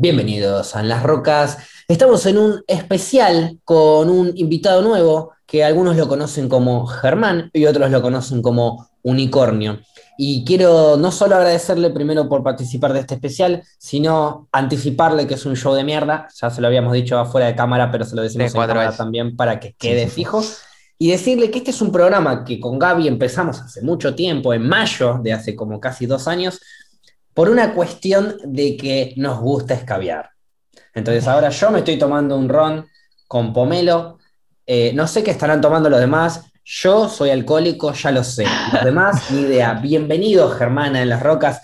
Bienvenidos a las Rocas. Estamos en un especial con un invitado nuevo que algunos lo conocen como Germán y otros lo conocen como Unicornio. Y quiero no solo agradecerle primero por participar de este especial, sino anticiparle que es un show de mierda. Ya se lo habíamos dicho afuera de cámara, pero se lo decimos en cámara también para que quede fijo. Y decirle que este es un programa que con Gaby empezamos hace mucho tiempo, en mayo de hace como casi dos años, por una cuestión de que nos gusta escabiar. Entonces ahora yo me estoy tomando un ron con pomelo, eh, no sé qué estarán tomando los demás, yo soy alcohólico, ya lo sé. Los demás, ni idea. Bienvenido, Germana en las Rocas,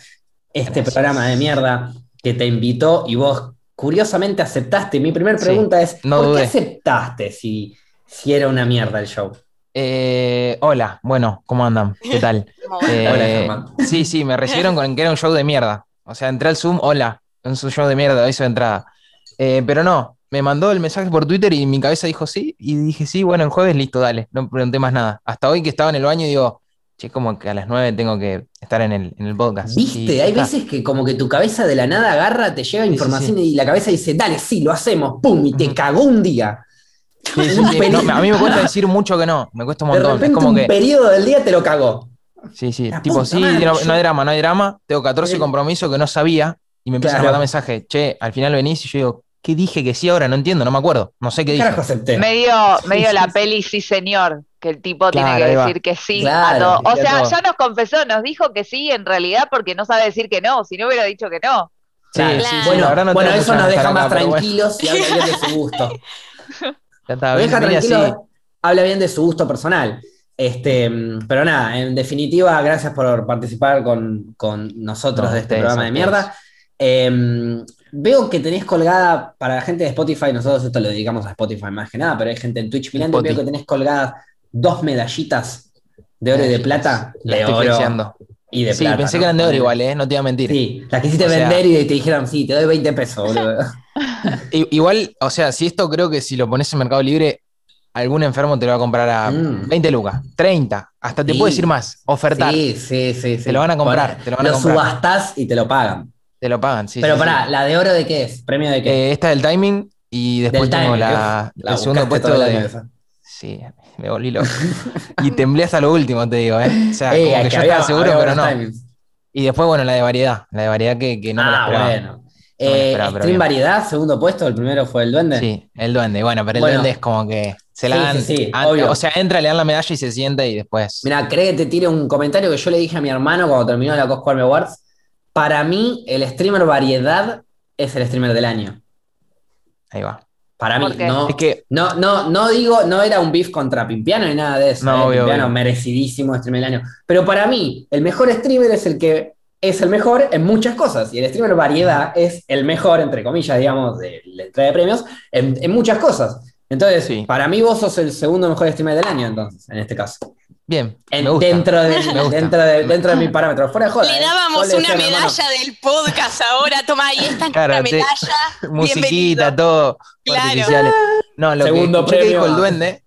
este programa de mierda que te invitó y vos curiosamente aceptaste. Mi primera pregunta es, ¿por qué aceptaste si, si era una mierda el show? Eh, hola, bueno, ¿cómo andan? ¿Qué tal? Eh, sí, sí, me recibieron con que era un show de mierda. O sea, entré al Zoom, hola, es un show de mierda, eso de entrada. Eh, pero no, me mandó el mensaje por Twitter y mi cabeza dijo sí, y dije sí, bueno, el jueves listo, dale, no pregunté más nada. Hasta hoy que estaba en el baño digo, che, como que a las nueve tengo que estar en el, en el podcast. Viste, hay veces que como que tu cabeza de la nada agarra, te llega información y la cabeza dice, dale, sí, lo hacemos, pum, y te cagó un día a mí me cuesta decir mucho que no, me cuesta un montón. De es como un periodo del día te lo cagó. Sí, sí, tipo, sí, no, hay drama, no hay drama. Tengo 14 compromisos que no sabía y me empiezan a mandar mensajes, che, al final venís y yo digo, ¿qué dije que sí ahora? No entiendo, no me acuerdo, no sé qué dije. Medio, medio la peli Sí Señor, que el tipo tiene que decir que sí a todo. O sea, ya nos confesó, nos dijo que sí en realidad porque no sabe decir que no, si no hubiera dicho que no. Sí, sí, bueno, bueno eso nos deja más tranquilos y bien de su gusto. deja tranquilo, habla bien de su gusto personal. Este, pero nada, en definitiva, gracias por participar con, nosotros de este programa de mierda. Em, veo que tenés colgada, para la gente de Spotify, nosotros esto lo dedicamos a Spotify más que nada, pero hay gente en Twitch mirando, veo que tenés colgadas dos medallitas de oro y de plata. de oro y de sí, pensé que eran de oro igual, ¿eh? No te iba a mentir. Sí, las quisiste vender y te dijeron, sí, te doy 20 pesos, boludo. Igual, o sea, si esto creo que si lo pones en Mercado Libre, algún enfermo te lo va a comprar a 20 mm. lucas, 30, hasta te puede decir más, ofertar. Sí, sí, sí. Te lo van a comprar. te lo, van a subastás y te lo pagan. Te lo pagan, sí. Pero pará, ¿la de oro de qué es? ¿Premio de qué? Eh, esta del timing y después tengo la, el segundo puesto de. Sí, me volví loco. y temblé hasta lo último, te digo, ¿eh? O sea, como que, yo estaba seguro, pero no. Y después, bueno, la de variedad. La de variedad que, que no me la ah, esperaba. Bueno. Eh, stream variedad, segundo puesto, el primero fue el duende. Sí, el duende, bueno, pero el duende es como que se la dan. Sí, o sea, entra, le dan la medalla y se sienta y después. Mira, cree que te tire un comentario que yo le dije a mi hermano cuando terminó la Cosco Awards. Para mí, el streamer variedad es el streamer del año. Ahí va. Para mí, no, que, no, no, no digo, no era un beef contra Pimpiano ni nada de eso. No, eh, Pimpiano, merecidísimo streamer del año. Pero para mí, el mejor streamer es el que es el mejor en muchas cosas. Y el streamer variedad es el mejor, entre comillas, digamos, de la entrega de premios, en, muchas cosas. Entonces, sí. para mí vos sos el segundo mejor streamer del año, entonces, en este caso. Bien. Dentro, de, dentro, de, dentro de mi parámetro. Fuera de joda. Le ¿eh? dábamos una medalla del podcast ahora. Toma, ahí está claro, medalla. musiquita, todo. Claro. No, lo Segundo que, dijo el duende,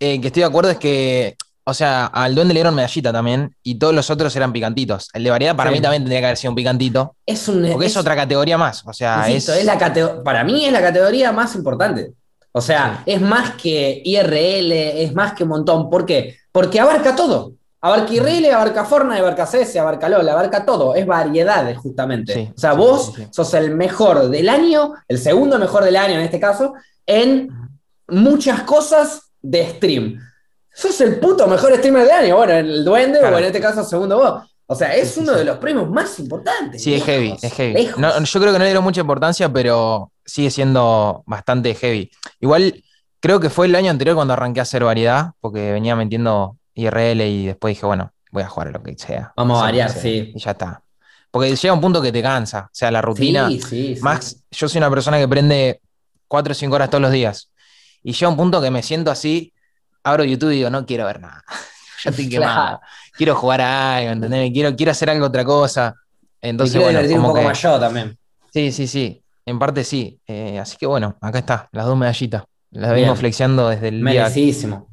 eh, que estoy de acuerdo, es que o sea, al duende le dieron medallita también y todos los otros eran picantitos. El de variedad para mí también tendría que haber sido un picantito. Es un, porque es, otra categoría más. O sea, es, la para mí es la categoría más importante. O sea, es más que IRL, es más que un montón. ¿Por qué? Porque abarca todo. Abarca IRL, abarca Fortnite, abarca CS, abarca LOL, abarca todo. Es variedad, justamente. o sea, vos sos el mejor del año, el segundo mejor del año en este caso, en muchas cosas de stream sos el puto mejor streamer del año. Bueno, el duende, o en este caso, segundo vos. O sea, es uno de los premios más importantes. Sí, es heavy, es heavy. yo creo que no le dieron mucha importancia, pero sigue siendo bastante heavy. Igual, creo que fue el año anterior cuando arranqué a hacer variedad, porque venía metiendo IRL y después dije, bueno, voy a jugar a lo que sea. Vamos a variar, sí. Y ya está. Porque llega un punto que te cansa. O sea, la rutina. Sí, sí, Max, yo soy una persona que prende 4 o 5 horas todos los días. Y llega un punto que me siento así abro YouTube y digo, no quiero ver nada. ya estoy quemado. Quiero jugar a algo, ¿entendés? Quiero, quiero hacer algo otra cosa. Entonces, y bueno, como un poco más yo también. Sí, sí, sí. En parte sí. Eh, así que bueno, acá está, las dos medallitas. Las venimos flexiando desde el Merecidísimo.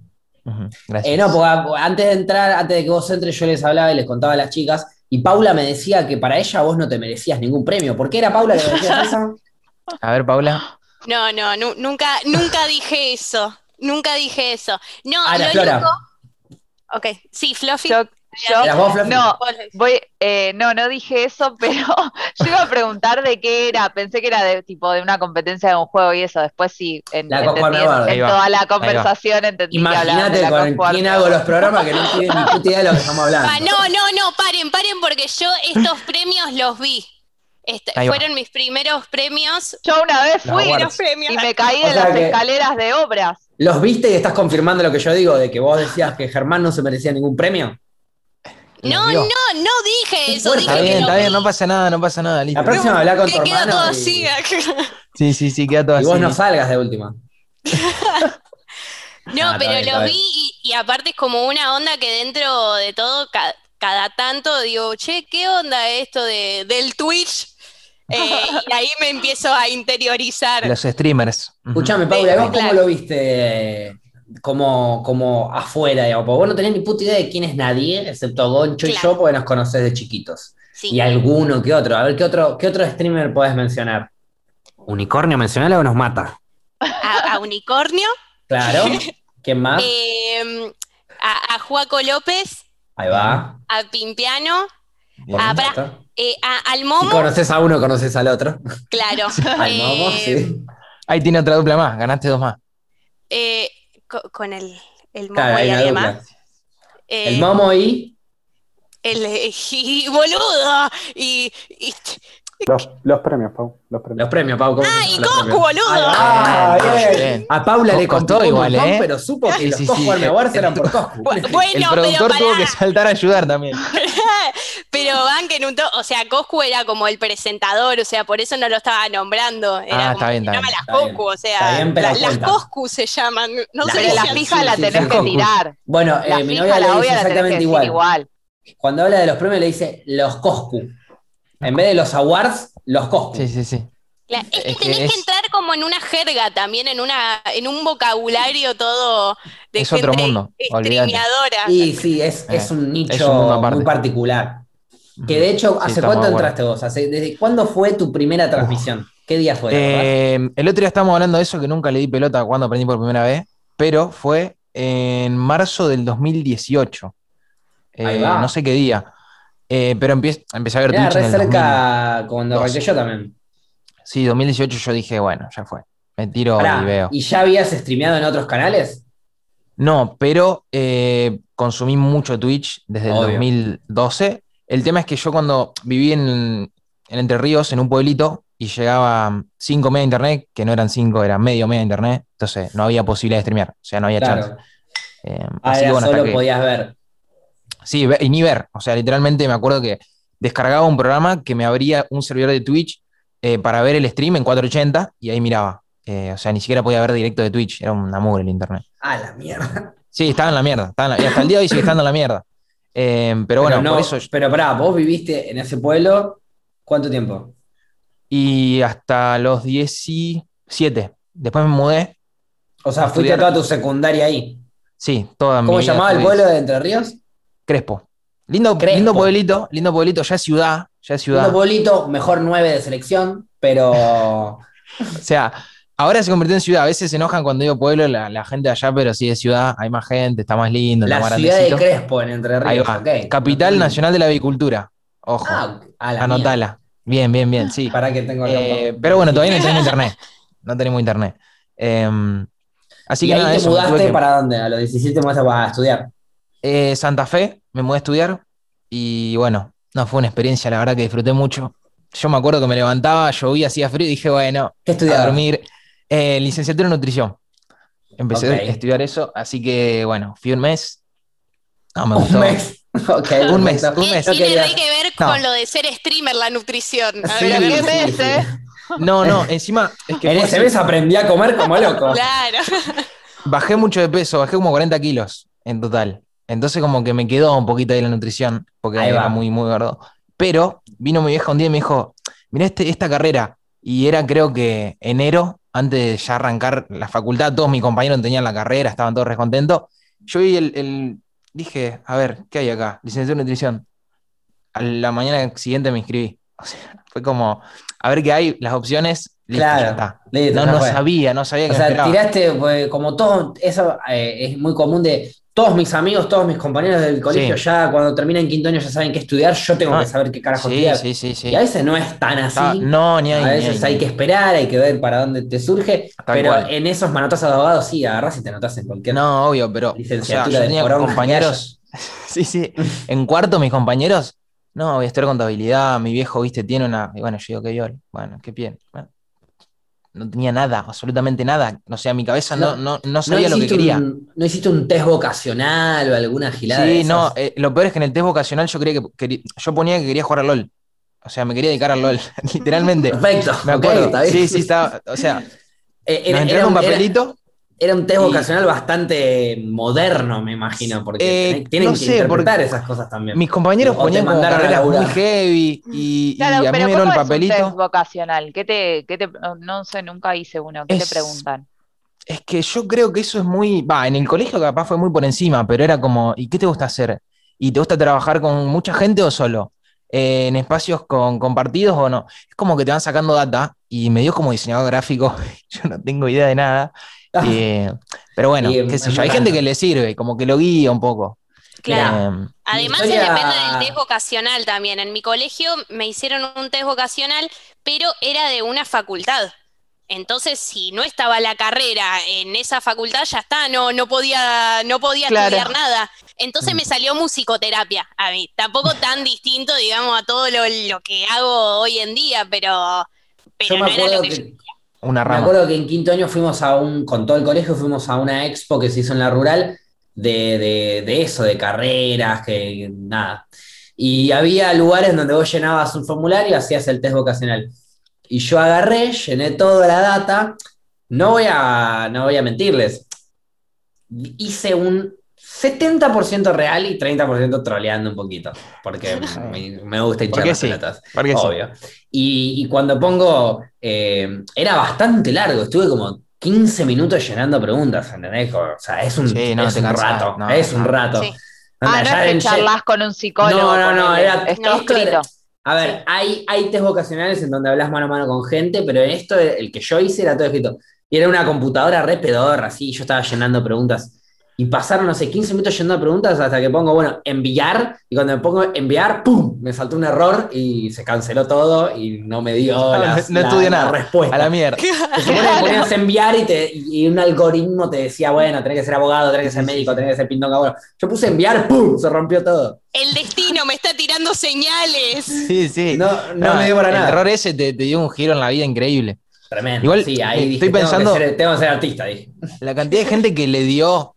Gracias. Eh, no, porque antes de entrar, antes de que vos entres, yo les hablaba y les contaba a las chicas. Y Paula me decía que para ella vos no te merecías ningún premio. ¿Por qué era Paula que decía eso? A ver, Paula. No, no, nunca, nunca dije eso. Nunca dije eso. No, ah, lo Único... Ok, sí, Fluffy. no, voy, eh, no, no dije eso, pero yo iba a preguntar de qué era. Pensé que era de tipo de una competencia de un juego y eso. Después sí, en, la en, toda la conversación entendí Imagínate que con quién hago los programas que no tienen ni puta idea de lo que estamos hablando. Ah, no, no, no, paren, paren, porque yo estos premios los vi. Este, fueron mis primeros premios. Yo una vez fui y me caí de las escaleras de obras. ¿Los viste y estás confirmando lo que yo digo, de que vos decías que Germán no se merecía ningún premio? No, no, no dije eso. está bien, está bien, no pasa nada, no pasa nada. La próxima habla con tu hermano. Queda todo así. Sí, sí, sí, queda todo así. Y vos no salgas de última. no, pero los vi y, aparte es como una onda que dentro de todo, cada, tanto digo, che, ¿qué onda esto de, del Twitch? Eh, y ahí me empiezo a interiorizar. Los streamers. Escúchame, Paula, ¿vos cómo lo viste como, como afuera? Digamos? Porque vos no tenés ni puta idea de quién es nadie, excepto Goncho y yo, porque nos conocés de chiquitos. Y alguno que otro. A ver, ¿qué otro, qué otro streamer podés mencionar? Unicornio, mencionalo o nos mata. ¿A, Unicornio? Claro. ¿Quién más? Em, a, a Juaco López. Ahí va. A Pimpiano. A, eh, al Momo. Si conoces a uno, conoces al otro. Claro. al Momo, sí. Eh, Ahí tiene otra dupla más, ganaste dos más. Eh, con, el, el Momo y alguien más. el Momo y. El, y, boludo. Y, y, los, los, premios, Pau. Los premios, los premios Pau. ¡Ah, y Coscu, boludo! Ah, bien. A Paula le costó igual, ¿eh? Pero supo que los sí, Coscu sí, eran por Coscu. Bueno, el productor tuvo que saltar a ayudar también. pero van que en un o sea, Coscu era como el presentador, o sea, por eso no lo estaba nombrando. Era ah, está bien, se llama las Coscu, o sea, las Coscu se llaman. No sé pero la fija la tenés que tirar. Bueno, eh, mi novia dice exactamente igual. Cuando habla de los premios le dice los Coscu. En vez de los awards, los Coscu. Sí, sí, sí. es que tenés que entrar como en una jerga también, en una, en un vocabulario todo de es otro mundo, Y sí, es, es un nicho muy particular. Que de hecho, ¿hace cuánto entraste vos? ¿Desde cuándo fue tu primera transmisión? ¿Qué día fue? Eh, el otro día estábamos hablando de eso, que nunca le di pelota cuando aprendí por primera vez, pero fue en marzo del 2018. Eh, no sé qué día. Eh, pero empecé, empecé a ver Twitch. Re cerca cuando arranqué yo también. Sí, 2018 yo dije, bueno, ya fue. Me tiro y veo. ¿Y ya habías streameado en otros canales? No, pero eh, consumí mucho Twitch desde el 2012. El tema es que yo cuando viví en, Entre Ríos, en un pueblito, y llegaba 5 mega internet, que no eran 5, eran medio mega internet, entonces no había posibilidad de streamear, o sea, no había chance. Eh, así solo podías ver. Sí, y ni ver. O sea, literalmente me acuerdo que descargaba un programa que me abría un servidor de Twitch eh, para ver el stream en 480 y ahí miraba. Eh, o sea, ni siquiera podía ver directo de Twitch. Era un amor el internet. Ah, la mierda. Sí, estaba en la mierda. y hasta el día de hoy sigue estando en la mierda. Eh, pero bueno, por eso. Pero pará, vos viviste en ese pueblo, ¿cuánto tiempo? Y hasta los 17. Después me mudé. O sea, fuiste toda tu secundaria ahí. Sí, toda ¿Cómo se llamaba el pueblo de Entre Ríos? Crespo. Lindo, lindo pueblito, lindo pueblito, ya es ciudad, ya es ciudad. Lindo pueblito, mejor nueve de selección, pero. o sea, ahora se convirtió en ciudad. A veces se enojan cuando digo pueblo la, gente de allá, pero sí es ciudad, hay más gente, está más lindo. La ciudad de Crespo en Entre Ríos. Capital Nacional de la Avicultura. Ojo. Ah, anotala. Bien, bien, bien, sí. Para que tengo eh, Pero bueno, todavía no tenemos internet. No tenemos internet. Em, así ¿Y que ahí nada, te mudaste para dónde? A los 17 te mudaste a estudiar. Eh, Santa Fe, me mudé a estudiar y bueno, no fue una experiencia, la verdad que disfruté mucho. Yo me acuerdo que me levantaba, llovía, hacía frío y dije, bueno, a dormir. Eh, licenciatura en nutrición. Empecé a estudiar eso, así que bueno, fui un mes. No, me gustó. Un mes. un mes, un mes. Tiene que ver con lo de ser streamer la nutrición. ¿qué mes, eh? No, no, encima. Es que en ese mes aprendí a comer como loco. Claro. Bajé mucho de peso, bajé como 40 kilos en total. Entonces como que me quedó un poquito ahí la nutrición, porque era muy, muy gordo. Pero vino mi vieja un día y me dijo, mira este, esta carrera. Y era creo que enero, antes de ya arrancar la facultad, todos mis compañeros tenían la carrera, estaban todos recontentos. Yo vi el, dije, a ver, ¿qué hay acá? Licenciatura en nutrición. A la mañana siguiente me inscribí. O sea, fue como, a ver qué hay, las opciones. Listo, claro, no, no sabía, no sabía que O sea, tiraste pues, como todo, eso eh, es muy común de todos mis amigos, todos mis compañeros del colegio ya cuando terminan quinto año ya saben qué estudiar, yo tengo ah, que saber qué carajo sí, estudiar. Sí, sí, sí. Y a veces no es tan así. no, ni hay, A veces hay, que esperar, hay que ver para dónde te surge. pero en esos manotazos de abogados sí, agarras y te anotas en cualquier. No, obvio, pero. Licenciatura de compañeros. sí, sí. En cuarto, mis compañeros. No, voy a estudiar contabilidad. Mi viejo, viste, tiene una. Y bueno, yo digo que yo. Bueno, qué bien. Bueno, no tenía nada, absolutamente nada. O sea, mi cabeza no, no, no sabía lo que quería. ¿No hiciste un test vocacional o alguna gilada? Sí, no, eh, lo peor es que en el test vocacional yo creía que, yo ponía que quería jugar al LOL. O sea, me quería dedicar al LOL, literalmente. Perfecto. Me acuerdo. Sí, sí, estaba. O sea, eh, era, un papelito. Era un test vocacional bastante moderno, me imagino, porque eh, tienen que interpretar esas cosas también. Mis compañeros ponían como carreras muy heavy y, a mí me dieron el papelito. Es un test vocacional? ¿Qué te, qué te, no sé, nunca hice uno. ¿Qué te preguntan? Es que yo creo que eso es muy. Va, en el colegio capaz fue muy por encima, pero era como, ¿y qué te gusta hacer? ¿Y te gusta trabajar con mucha gente o solo? Eh, ¿En espacios con, compartidos o no? Es como que te van sacando data y me dio como diseñador gráfico, yo no tengo idea de nada. Eh, pero bueno, qué sé yo, hay gente que le sirve, como que lo guía un poco. Claro. Eh, Además, depende del test vocacional también. En mi colegio me hicieron un test vocacional, pero era de una facultad. Entonces, si no estaba la carrera en esa facultad, ya está, no, no podía, no podía estudiar nada. Entonces mm. me salió musicoterapia a mí. Tampoco tan distinto, digamos, a todo lo, que hago hoy en día, pero, pero no era lo que, una rama. Me acuerdo que en quinto año fuimos a un, con todo el colegio, fuimos a una expo que se hizo en la rural de, eso, de carreras, que nada. Y había lugares donde vos llenabas un formulario y hacías el test vocacional. Y yo agarré, llené toda la data. No voy a, no voy a mentirles. Hice un 70% real y 30% troleando un poquito, porque me, gusta hinchar las pelotas, obvio. Y, cuando pongo, eh, era bastante largo, estuve como 15 minutos llenando preguntas, ¿entendés? O sea, es un, es un rato, es un rato. ah, no es que charlas con un psicólogo. No, no, no, era, escrito. a ver, hay, hay test vocacionales en donde hablas mano a mano con gente, pero esto, el que yo hice era todo escrito. Y era una computadora re pedorra, así, yo estaba llenando preguntas y pasaron, no sé, 15 minutos yendo a preguntas hasta que pongo, bueno, enviar, y cuando me pongo enviar, ¡pum! Me saltó un error y se canceló todo y no me dio no, la, nada. respuesta. A la mierda. Se ponías enviar y, te, y, un algoritmo te decía, bueno, tenés que ser abogado, tenés que ser médico, tenés que ser pindonga. Bueno, yo puse enviar, ¡pum! Se rompió todo. El destino me está tirando señales. Sí, sí. No, no, me dio para nada. El error ese te, te dio un giro en la vida increíble. Tremendo. Igual, sí, ahí estoy pensando. Tengo que, ser, artista, dije. La cantidad de gente que le dio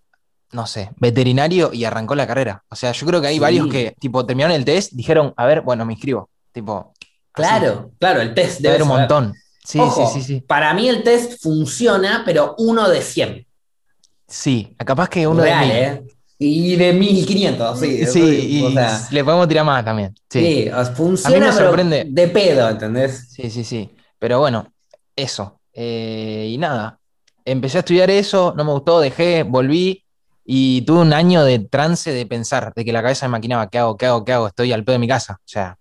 no sé, veterinario y arrancó la carrera. O sea, yo creo que hay varios que, tipo, terminaron el test, dijeron, a ver, bueno, me inscribo. Tipo. Claro, claro, el test debe haber un montón. Sí, sí, sí, sí. Para mí el test funciona, pero uno de 100. Sí, capaz que uno de mil. ¿eh? Y de 1500, sí. Sí, y le podemos tirar más también. Sí, funciona, sorprende. de pedo, ¿entendés? Sí, sí, sí. Pero bueno, eso. Eh, y nada, empecé a estudiar eso, no me gustó, dejé, volví, y tuve un año de trance de pensar, de que la cabeza me maquinaba, ¿qué hago, qué hago, qué hago? Estoy al pedo de mi casa. O sea,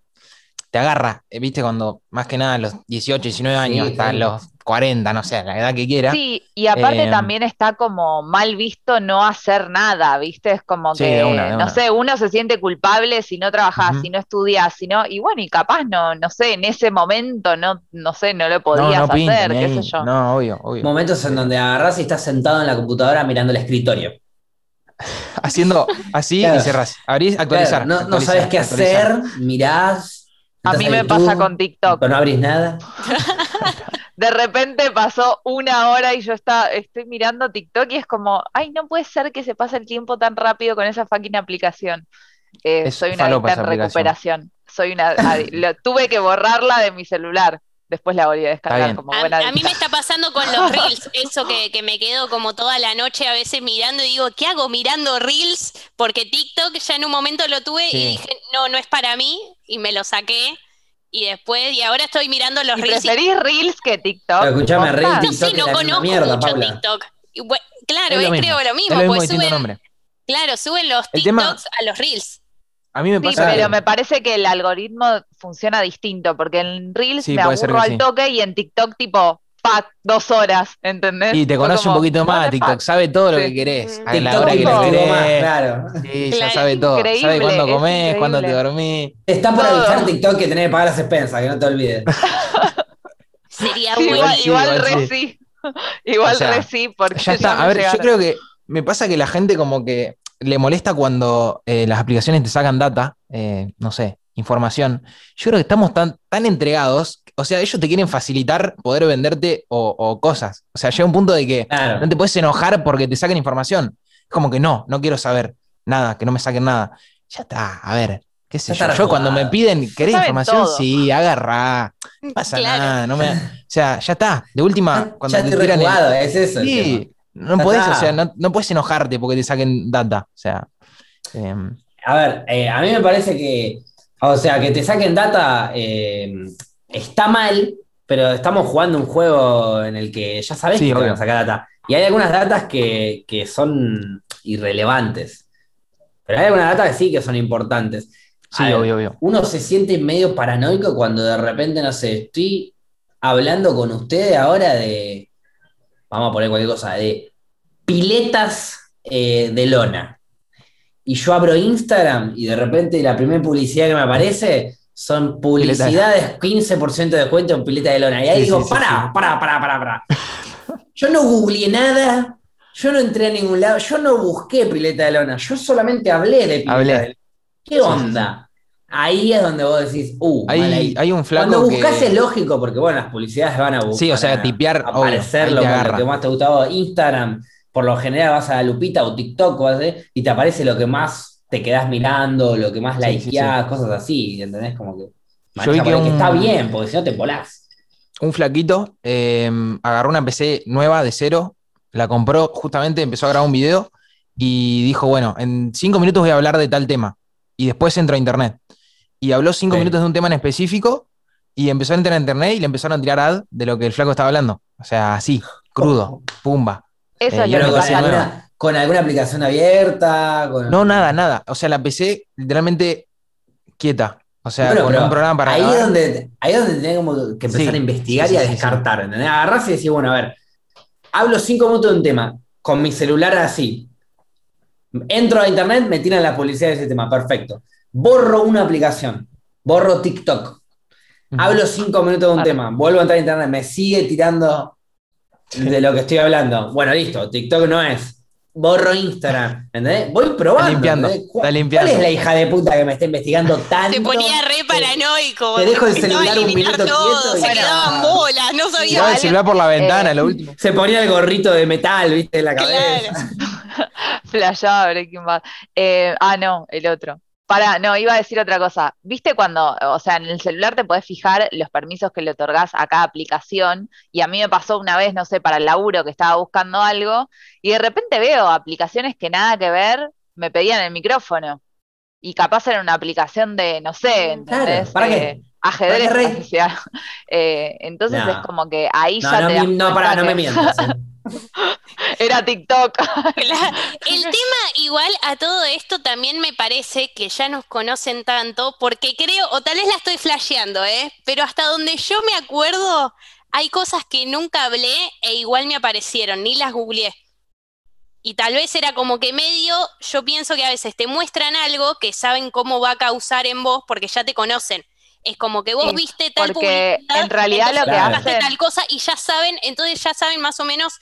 te agarra, eh, viste, cuando más que nada a los 18, 19 años, hasta los 40, no sé, la edad que quiera. Sí, y aparte eh, también está como mal visto no hacer nada, viste, es como que, no sé, uno se siente culpable si no trabajas, si no estudias, si no, y bueno, y capaz no, no sé, en ese momento no, no sé, no lo podías hacer, qué sé yo. No, obvio, obvio. Momentos en donde agarras y estás sentado en la computadora mirando el escritorio. haciendo así y cerrás. Abrís, actualizar. no, sabes qué hacer, mirás. A mí me pasa con TikTok. Pero no abrís nada. de repente pasó una hora y yo está, estoy mirando TikTok y es como, ay, no puede ser que se pase el tiempo tan rápido con esa fucking aplicación. Eh, soy una adicta en recuperación. Soy una, tuve que borrarla de mi celular después la volví a descargar como buena. A, a, mí me está pasando con los reels, eso que, que, me quedo como toda la noche a veces mirando y digo, ¿qué hago mirando reels? Porque TikTok ya en un momento lo tuve y dije, no, no es para mí y me lo saqué. Y después, y ahora estoy mirando los reels. ¿Preferís reels que TikTok? escuchame, reels, No sé, no conozco mucho TikTok. claro, es, creo lo mismo. pues suben, claro, suben los TikToks a los reels. A mí me pasa. Sí, pero me parece que el algoritmo funciona distinto, porque en Reels me aburro al toque y en TikTok, tipo, pack, dos horas, ¿entendés? Y te conoce un poquito más, TikTok sabe todo lo que querés, a la hora que lo querés. claro. Sí, ya sabe todo. sabe cuándo comés, cuándo te dormís. Está por avisar TikTok que tenés que pagar las expensas, que no te olvides. Sería Igual, igual re sí. Igual re sí, porque. Ya está. A ver, yo creo que me pasa que la gente como que le molesta cuando eh, las aplicaciones te sacan data, eh, no sé, información. Yo creo que estamos tan, tan entregados, o sea, ellos te quieren facilitar poder venderte o, cosas. O sea, llega un punto de que no te puedes enojar porque te saquen información. Es como que no, no quiero saber nada, que no me saquen nada. Ya está, a ver, qué sé yo. Yo cuando me piden, ¿querés información? Sí, agarra. No pasa nada. No me, o sea, ya está. De última, cuando ya te tiran. es eso. Sí, no podés, o sea, no, puedes enojarte porque te saquen data. O sea. Em, a ver, eh, a mí me parece que. O sea, que te saquen data em, está mal, pero estamos jugando un juego en el que ya sabes que te van a sacar data. Y hay algunas datas que, son irrelevantes. Pero hay algunas datas que sí que son importantes. Sí, obvio, obvio. Uno se siente medio paranoico cuando de repente, no sé, estoy hablando con ustedes ahora de, vamos a poner cualquier cosa, de piletas eh, de lona. Y yo abro Instagram y de repente la primera publicidad que me aparece son publicidades 15% de descuento en pileta de lona. Y ahí digo, para, para, para, para, para. Yo no googleé nada, yo no entré a ningún lado, yo no busqué pileta de lona, yo solamente hablé de pileta de lona. ¿Qué onda? Ahí es donde vos decís, uh, hay, hay un flaco. Cuando buscas es lógico, porque bueno, las publicidades van a buscar. Sí, o sea, tipear. Aparecer lo, que más te gustaba. Instagram, por lo general vas a la lupita o TikTok y te aparece lo que más te quedás mirando, lo que más likeás, cosas así, ¿entendés? Como que. Yo vi que, está bien, porque si no te volás. Un flaquito eh, agarró una PC nueva de cero, la compró, justamente empezó a grabar un video y dijo, bueno, en cinco minutos voy a hablar de tal tema. Y después entró a internet y habló cinco minutos de un tema en específico y empezó a entrar a internet y le empezaron a tirar ad de lo que el flaco estaba hablando. O sea, así, crudo, pumba. Eso eh, con, alguna, aplicación abierta. No, nada, nada. O sea, la PC literalmente quieta. O sea, con un programa para. Ahí es donde, ahí donde tenés que empezar a investigar y a descartar. ¿entendés? Agarrás y decís, bueno, a ver, hablo cinco minutos de un tema, con mi celular así. Entro a internet, me tiran la publicidad de ese tema, perfecto borro una aplicación, borro TikTok, hablo cinco minutos de un tema, vuelvo a entrar a internet, me sigue tirando de lo que estoy hablando. Bueno, listo, TikTok no es. Borro Instagram, ¿entendés? Voy probando. limpiando, ¿Cuál, limpiando. es la hija de puta que me está investigando tanto? Se ponía re paranoico. Te dejo el celular un minuto quieto. Se quedaban bolas, no sabía. el celular por la ventana, lo último. Se ponía el gorrito de metal, viste, en la cabeza. Claro. Flashaba Breaking Bad. Eh, ah, no, el otro. Para, no, iba a decir otra cosa. ¿Viste cuando, o sea, en el celular te podés fijar los permisos que le otorgás a cada aplicación? Y a mí me pasó una vez, no sé, para el laburo que estaba buscando algo, y de repente veo aplicaciones que nada que ver, me pedían el micrófono. Y capaz era una aplicación de, no sé, ¿entendés? ¿Para qué? Ajedrez eh, entonces es como que ahí ya no, te No, para, no me mientas. ¿eh? Era TikTok. el tema igual a todo esto también me parece que ya nos conocen tanto, porque creo, o tal vez la estoy flasheando, ¿eh? Pero hasta donde yo me acuerdo, hay cosas que nunca hablé e igual me aparecieron, ni las googleé. Y tal vez era como que medio, yo pienso que a veces te muestran algo que saben cómo va a causar en vos porque ya te conocen. Es como que vos viste tal porque en realidad lo que hace tal cosa y ya saben, entonces ya saben más o menos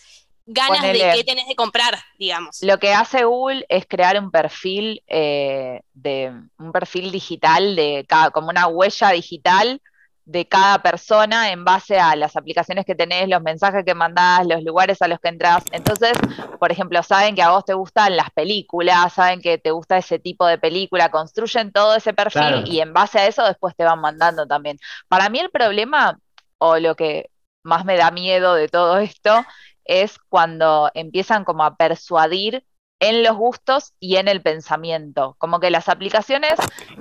ganas de qué tenés de comprar, digamos. Lo que hace Google es crear un perfil eh, de un perfil digital de cada, como una huella digital de cada persona en base a las aplicaciones que tenés, los mensajes que mandás, los lugares a los que entras. Entonces, por ejemplo, saben que a vos te gustan las películas, saben que te gusta ese tipo de película, construyen todo ese perfil y en base a eso después te van mandando también. Para mí el problema, o lo que más me da miedo de todo esto, es cuando empiezan como a persuadir en los gustos y en el pensamiento. Como que las aplicaciones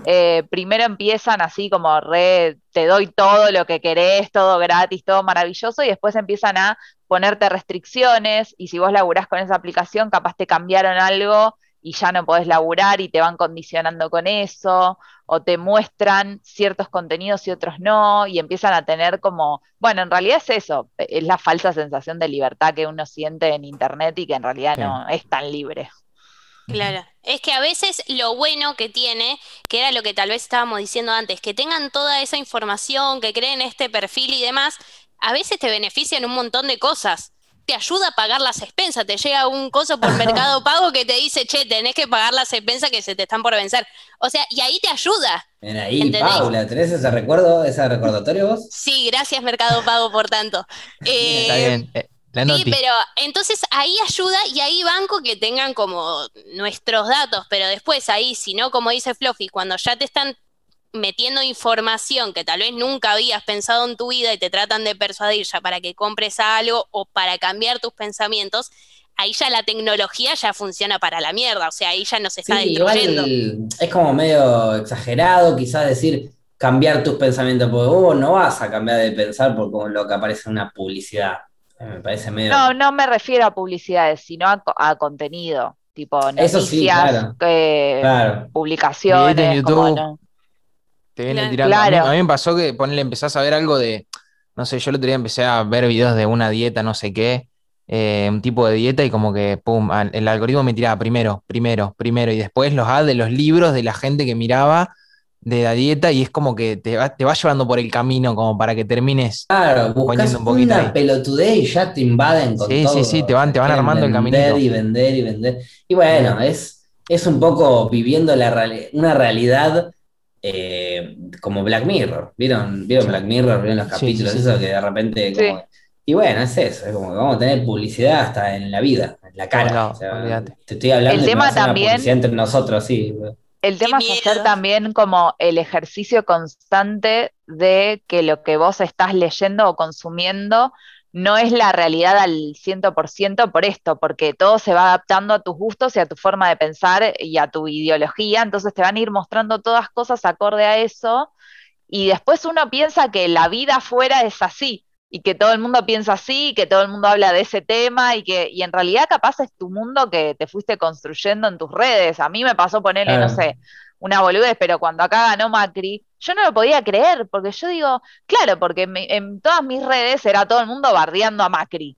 eh, primero empiezan así como re, te doy todo lo que querés, todo gratis, todo maravilloso, y después empiezan a ponerte restricciones, y si vos laburás con esa aplicación, capaz te cambiaron algo y ya no podés laburar y te van condicionando con eso, o te muestran ciertos contenidos y otros no, y empiezan a tener como, bueno, en realidad es eso, es la falsa sensación de libertad que uno siente en Internet y que en realidad no es tan libre. Claro, es que a veces lo bueno que tiene, que era lo que tal vez estábamos diciendo antes, que tengan toda esa información, que creen este perfil y demás, a veces te benefician un montón de cosas. Te ayuda a pagar las expensas, te llega un coso por mercado pago que te dice, che, tenés que pagar las expensas que se te están por vencer. O sea, y ahí te ayuda. Ven ahí, Paula, ¿tenés ese recuerdo, ese recordatorio vos? Sí, gracias Mercado Pago por tanto. Está bien. Eh, sí, pero entonces ahí ayuda y ahí banco que tengan como nuestros datos, pero después ahí, si no, como dice Fluffy, cuando ya te están metiendo información que tal vez nunca habías pensado en tu vida y te tratan de persuadir ya para que compres algo o para cambiar tus pensamientos, ahí ya la tecnología ya funciona para la mierda, o sea, ahí ya nos está sí, es como medio exagerado quizás decir cambiar tus pensamientos, porque vos no vas a cambiar de pensar por lo que aparece en una publicidad. Me parece medio... No, no me refiero a publicidades, sino a, contenido, tipo noticias, publicaciones. Te vienen tirando. A, mí, me pasó que ponle, empezás a ver algo de, no sé, yo el otro día empecé a ver videos de una dieta, no sé qué, eh, un tipo de dieta y como que, pum, el algoritmo me tiraba primero, primero, primero, y después los ads de los libros de la gente que miraba de la dieta y es como que te va, te va llevando por el camino como para que termines claro, buscas un poquito una pelotudez y ya te invaden con sí, todo. Sí, sí, te van, te van armando el camino. Vender y vender y vender. Y bueno, es, es un poco viviendo la una realidad eh, como Black Mirror. ¿Vieron, ¿Vieron Black Mirror? ¿Vieron los capítulos? eso que de repente... Como, y bueno, es eso, es como que vamos a tener publicidad hasta en la vida, en la cara. te estoy hablando el tema también, entre nosotros, sí. El tema es hacer también como el ejercicio constante de que lo que vos estás leyendo o consumiendo no es la realidad al 100% por esto, porque todo se va adaptando a tus gustos y a tu forma de pensar y a tu ideología, entonces te van a ir mostrando todas cosas acorde a eso, y después uno piensa que la vida afuera es así, y que todo el mundo piensa así, que todo el mundo habla de ese tema y que y en realidad capaz es tu mundo que te fuiste construyendo en tus redes. A mí me pasó ponerle, no sé, una boludez, pero cuando acá ganó Macri, yo no lo podía creer, porque yo digo, claro, porque en todas mis redes era todo el mundo bardeando a Macri.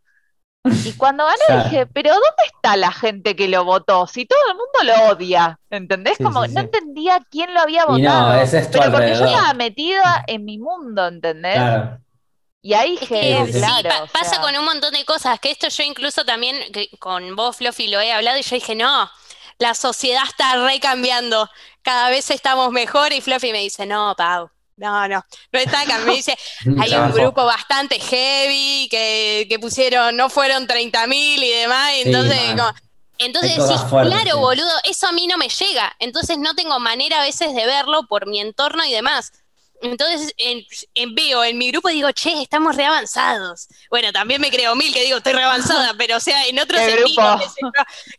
Y cuando ganó dije, pero ¿dónde está la gente que lo votó? Si todo el mundo lo odia, ¿entendés? Como no entendía quién lo había votado. no, es pero porque yo estaba metida en mi mundo, ¿entendés? Claro. Y ahí que, claro, pasa con un montón de cosas, que esto yo incluso también con vos, Fluffy, lo he hablado y yo dije, no, la sociedad está recambiando, cada vez estamos mejor y Fluffy me dice, no, Pau, no, no, no está acá. Me dice, hay un grupo bastante heavy que, que pusieron, no fueron 30.000 y demás, entonces, entonces sí, claro, boludo, eso a mí no me llega, entonces no tengo manera a veces de verlo por mi entorno y demás. Entonces en, en vivo, en mi grupo digo, che, estamos re avanzados. Bueno, también me creo mil que digo, estoy re avanzada, pero o sea, en otros ¿Qué grupo?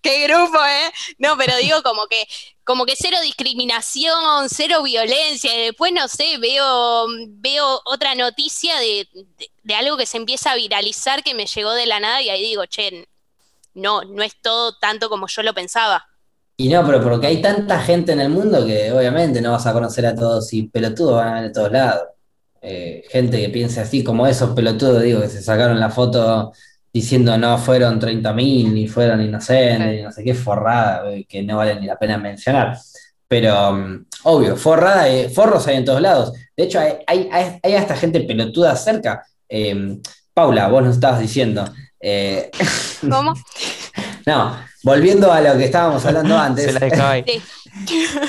¿Qué grupo, eh? No, pero digo como que, como que cero discriminación, cero violencia. Y después, no sé, veo, veo otra noticia de, de algo que se empieza a viralizar que me llegó de la nada y ahí digo, che, no, no es todo tanto como yo lo pensaba. Y no, pero porque hay tanta gente en el mundo que obviamente no vas a conocer a todos y pelotudos van a ver de todos lados. Eh, gente que piense así como esos pelotudos, digo, que se sacaron la foto diciendo no fueron 30.000, ni fueron inocentes, ni no sé qué, forrada, eh, que no vale ni la pena mencionar. Pero, mm, obvio, forrada, eh, forros hay en todos lados. De hecho, hay, hay, hasta gente pelotuda cerca. Paula, vos nos estabas diciendo. ¿Cómo? no, volviendo a lo que estábamos hablando antes. Se la ahí.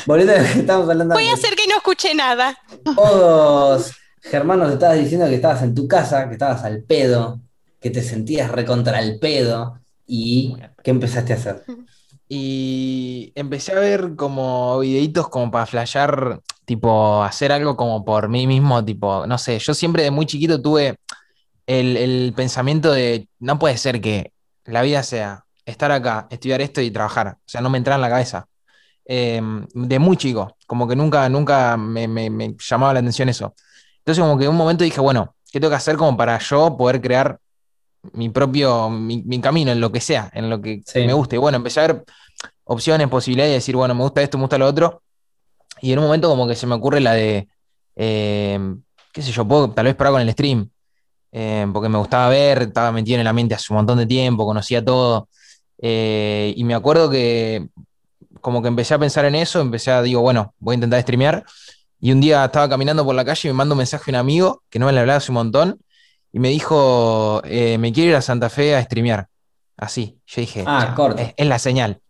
volviendo a lo que estábamos hablando Voy a hacer que no escuche nada. Todos, Germán, nos estabas diciendo que estabas en tu casa, que estabas al pedo, que te sentías recontra el pedo. ¿Y qué empezaste a hacer? Y empecé a ver como videitos como para flashear, tipo, hacer algo como por mí mismo, tipo, no sé, yo siempre de muy chiquito tuve el, el pensamiento de, no puede ser que la vida sea estar acá, estudiar esto y trabajar. O sea, no me entraba en la cabeza. Em, de muy chico, como que nunca, nunca me, llamaba la atención eso. Entonces, como que en un momento dije, bueno, ¿qué tengo que hacer como para yo poder crear mi propio, mi, camino en lo que sea, en lo que me guste? Y bueno, empecé a ver, opciones, posibilidades de decir, bueno, me gusta esto, me gusta lo otro. Y en un momento como que se me ocurre la de, eh, qué sé yo, puedo tal vez probar con el stream, eh, porque me gustaba ver, estaba metido en la mente hace un montón de tiempo, conocía todo. Eh, y me acuerdo que como que empecé a pensar en eso, empecé a, digo, bueno, voy a intentar streamear. Y un día estaba caminando por la calle y me manda un mensaje a un amigo que no me le hablaba hace un montón y me dijo, me quiero ir a Santa Fe a streamear. Así, yo dije, ah, es, la señal.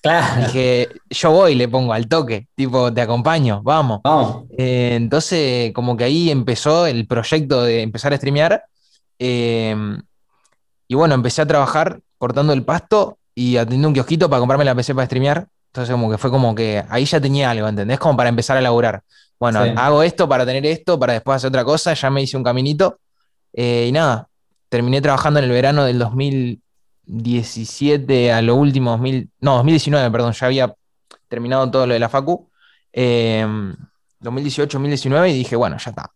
Claro. Dije, yo voy, le pongo al toque, tipo, te acompaño, vamos. vamos. Eh, entonces, como que ahí empezó el proyecto de empezar a streamear. Eh, y bueno, empecé a trabajar cortando el pasto y atendiendo un kiosquito para comprarme la PC para streamear. Entonces, como que fue como que ahí ya tenía algo, ¿entendés? Como para empezar a laburar. Bueno, hago esto para tener esto, para después hacer otra cosa, ya me hice un caminito. Eh, y nada, terminé trabajando en el verano del 2000, 17 a lo último, 2000, no, 2019, perdón, ya había terminado todo lo de la Facu. 2018, em, 2019 y dije, bueno, ya está.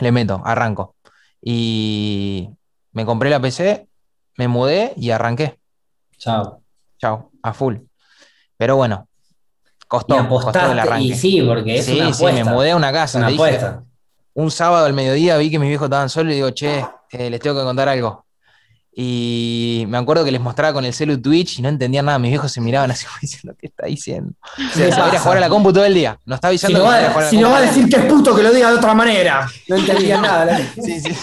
Le meto, arranco. Y me compré la PC, me mudé y arranqué. Chao. Chao, a full. Pero bueno, costó, costó el arranque. Y sí, porque es sí, sí, me mudé a una casa. Una un sábado al mediodía vi que mis viejos estaban solos y digo, che, eh, les tengo que contar algo. Y me acuerdo que les mostraba con el celu Twitch y no entendían nada. Mis viejos se miraban así diciendo, ¿qué está diciendo? O sea, a jugar a la compu todo el día. No está avisando si no va, a Si no va a decir que es puto, que lo diga de otra manera. No entendían nada. Sí, sí.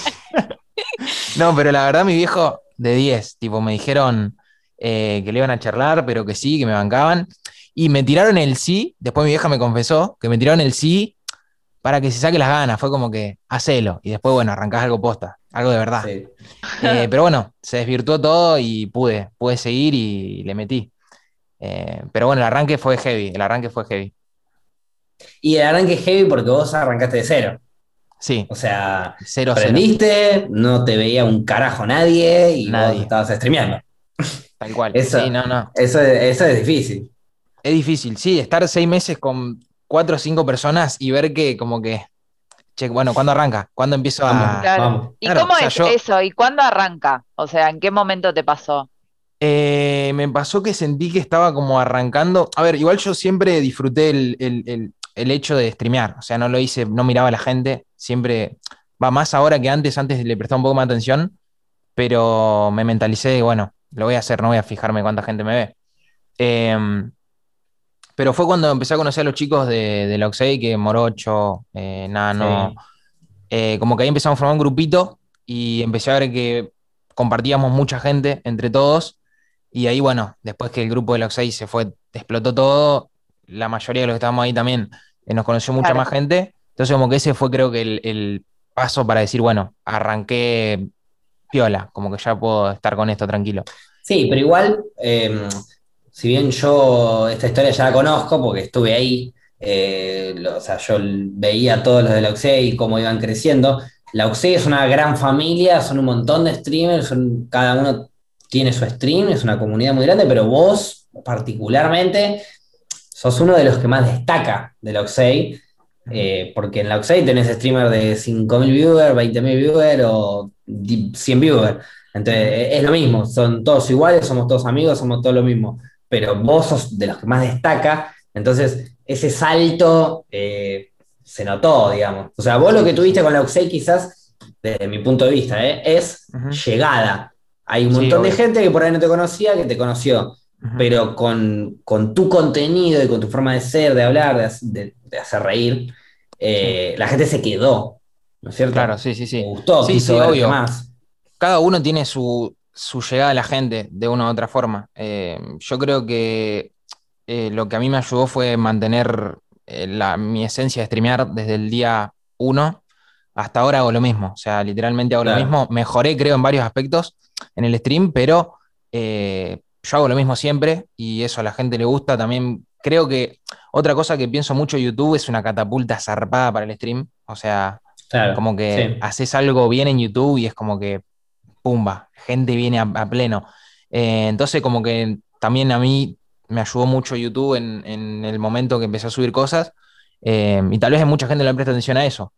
No, pero la verdad, mi viejo de 10, tipo, me dijeron eh, que le iban a charlar, pero que sí, que me bancaban. Y me tiraron el sí. Después mi vieja me confesó que me tiraron el sí para que se saque las ganas. Fue como que, hacelo. Y después, bueno, arrancás algo posta algo de verdad. Eh, pero bueno, se desvirtuó todo y pude, pude seguir y le metí. Eh, pero bueno, el arranque fue heavy, el arranque fue heavy. Y el arranque heavy porque vos arrancaste de cero. Sí. O sea, cero, aprendiste, no te veía un carajo nadie y nadie. vos estabas streameando. Tal cual. Eso, sí, no, no. Eso, eso es difícil. Es difícil, sí, estar seis meses con cuatro o cinco personas y ver que como que Che, bueno, ¿cuándo arranca? ¿Cuándo empiezo a...? ¿Y cómo es eso? ¿Y cuándo arranca? O sea, ¿en qué momento te pasó? Eh, me pasó que sentí que estaba como arrancando. A ver, igual yo siempre disfruté el, hecho de streamear. O sea, no lo hice, no miraba a la gente. Siempre va más ahora que antes. Antes le prestaba un poco más atención. Pero me mentalicé, bueno, lo voy a hacer, no voy a fijarme cuánta gente me ve. Eh, pero fue cuando empecé a conocer a los chicos de, de Loxey, que Morocho, eh, Nano, eh, como que ahí empezamos a formar un grupito y empecé a ver que compartíamos mucha gente entre todos. Y ahí, bueno, después que el grupo de Loxey se fue, explotó todo, la mayoría de los que estábamos ahí también eh, nos conoció mucha más gente. Entonces, como que ese fue, creo que, el, el paso para decir, bueno, arranqué piola, como que ya puedo estar con esto tranquilo. Sí, pero igual em, si bien yo esta historia ya la conozco porque estuve ahí, eh, o sea, yo veía a todos los de la y cómo iban creciendo. La es una gran familia, son un montón de streamers, son, cada uno tiene su stream, es una comunidad muy grande, pero vos particularmente sos uno de los que más destaca de la UXE, eh, porque en la UXE tenés streamers de 5.000 viewers, 20.000 viewers o 100 viewers. Entonces es lo mismo, son todos iguales, somos todos amigos, somos todos lo mismo pero vos sos de los que más destaca, entonces ese salto eh, se notó, digamos. O sea, vos lo que tuviste con la UXEI quizás, desde mi punto de vista, eh, es llegada. Hay un montón de gente que por ahí no te conocía, que te conoció, pero con, tu contenido y con tu forma de ser, de hablar, de, hacer reír, eh, la gente se quedó, ¿no es cierto? Claro, sí, sí, sí. Me gustó, sí, quiso obvio. más. Cada uno tiene su, su llegada a la gente de una u otra forma. Eh, yo creo que eh, lo que a mí me ayudó fue mantener eh, mi esencia de streamear desde el día uno hasta ahora hago lo mismo. O sea, literalmente hago lo mismo. Mejoré, creo, en varios aspectos en el stream, pero yo hago lo mismo siempre y eso a la gente le gusta. También creo que otra cosa que pienso mucho YouTube es una catapulta zarpada para el stream. O sea, como que haces algo bien en YouTube y es como que pumba, gente viene a, pleno. Eh, entonces, como que también a mí me ayudó mucho YouTube en, el momento que empecé a subir cosas. Eh, y tal vez mucha gente le presta atención a eso.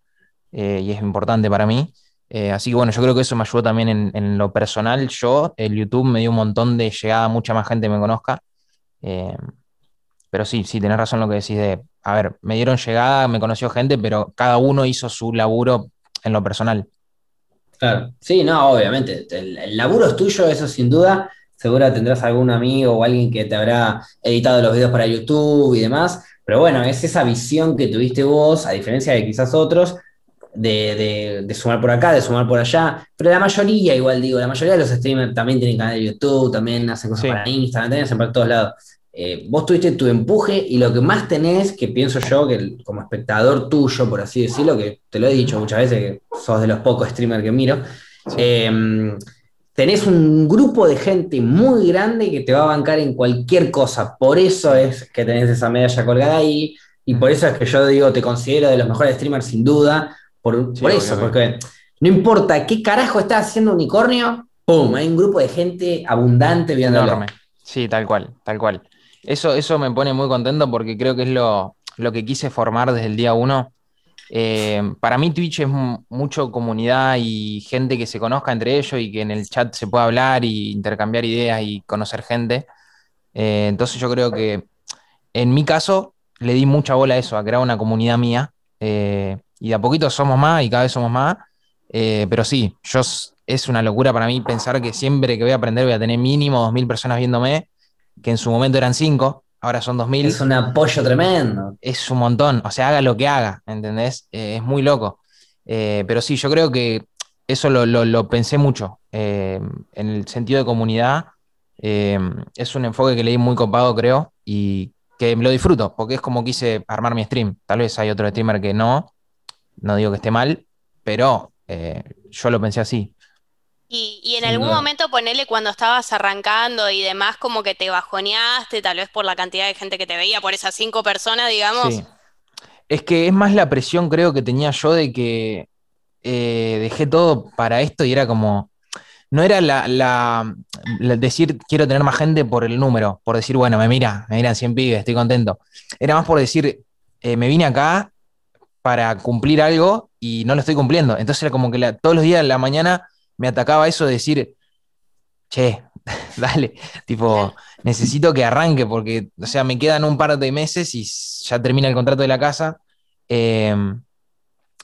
Eh, y es importante para mí. Así que bueno, yo creo que eso me ayudó también en, lo personal. Yo, el YouTube me dio un montón de llegada, mucha más gente me conozca. Eh, pero sí, sí, tenés razón lo que decís de, a ver, me dieron llegada, me conoció gente, pero cada uno hizo su laburo en lo personal. Claro, sí, no, obviamente. El, laburo es tuyo, eso sin duda. Seguro tendrás algún amigo o alguien que te habrá editado los videos para YouTube y demás. Pero bueno, es esa visión que tuviste vos, a diferencia de quizás otros, de, sumar por acá, de sumar por allá. Pero la mayoría, igual digo, la mayoría de los streamers también tienen canal de YouTube, también hacen cosas para Instagram, también hacen para todos lados. Eh, vos tuviste tu empuje y lo que más tenés, que pienso yo, que como espectador tuyo, por así decirlo, que te lo he dicho muchas veces, que sos de los pocos streamers que miro, em, tenés un grupo de gente muy grande que te va a bancar en cualquier cosa. Por eso es que tenés esa medalla colgada ahí y por eso es que yo digo, te considero de los mejores streamers sin duda, por, eso, porque no importa qué carajo está haciendo Unicornio, ¡pum! Hay un grupo de gente abundante viéndolo. Sí, tal cual, tal cual. Eso, eso me pone muy contento porque creo que es lo, que quise formar desde el día uno. Eh, para mí Twitch es mucho comunidad y gente que se conozca entre ellos y que en el chat se pueda hablar y intercambiar ideas y conocer gente. Eh, entonces yo creo que en mi caso le di mucha bola a eso, a crear una comunidad mía. Eh, y de a poquito somos más y cada vez somos más. pero sí, yo, es una locura para mí pensar que siempre que voy a aprender voy a tener mínimo 2.000 personas viéndome que en su momento eran cinco, ahora son dos mil. Es un apoyo tremendo. Es un montón, o sea, haga lo que haga, ¿entendés? Eh, es muy loco. Eh, pero sí, yo creo que eso lo, pensé mucho. Eh, en el sentido de comunidad, es un enfoque que leí muy copado, creo, y que lo disfruto, porque es como quise armar mi stream. Tal vez hay otro streamer que no, no digo que esté mal, pero yo lo pensé así. Y, en algún momento ponele cuando estabas arrancando y demás, como que te bajoneaste, tal vez por la cantidad de gente que te veía, por esas cinco personas, digamos. Sí. Es que es más la presión, creo, que tenía yo de que eh, dejé todo para esto y era como. No era la, decir quiero tener más gente por el número, por decir, bueno, me mira, me miran 100 pibes, estoy contento. Era más por decir, eh, me vine acá para cumplir algo y no lo estoy cumpliendo. Entonces era como que todos los días en la mañana me atacaba eso de decir, che, dale, tipo, necesito que arranque porque, o sea, me quedan un par de meses y ya termina el contrato de la casa. Em,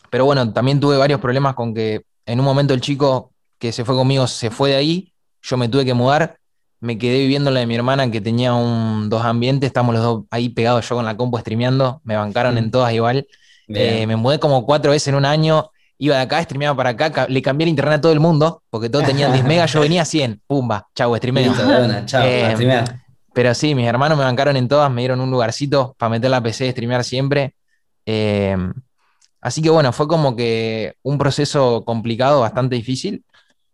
pero bueno, también tuve varios problemas con que en un momento el chico que se fue conmigo se fue de ahí, yo me tuve que mudar, me quedé viviendo la de mi hermana que tenía un dos ambientes, estamos los dos ahí pegados yo con la compu streameando, me bancaron en todas igual. Eh, me mudé como cuatro veces en un año iba de acá, streameaba para acá, le cambié el internet a todo el mundo, porque todos tenían 10 megas, yo venía a 100, pumba, chau, streameo. chau, eh, pero sí, mis hermanos me bancaron en todas, me dieron un lugarcito para meter la PC, streamear siempre. Eh, así que bueno, fue como que un proceso complicado, bastante difícil,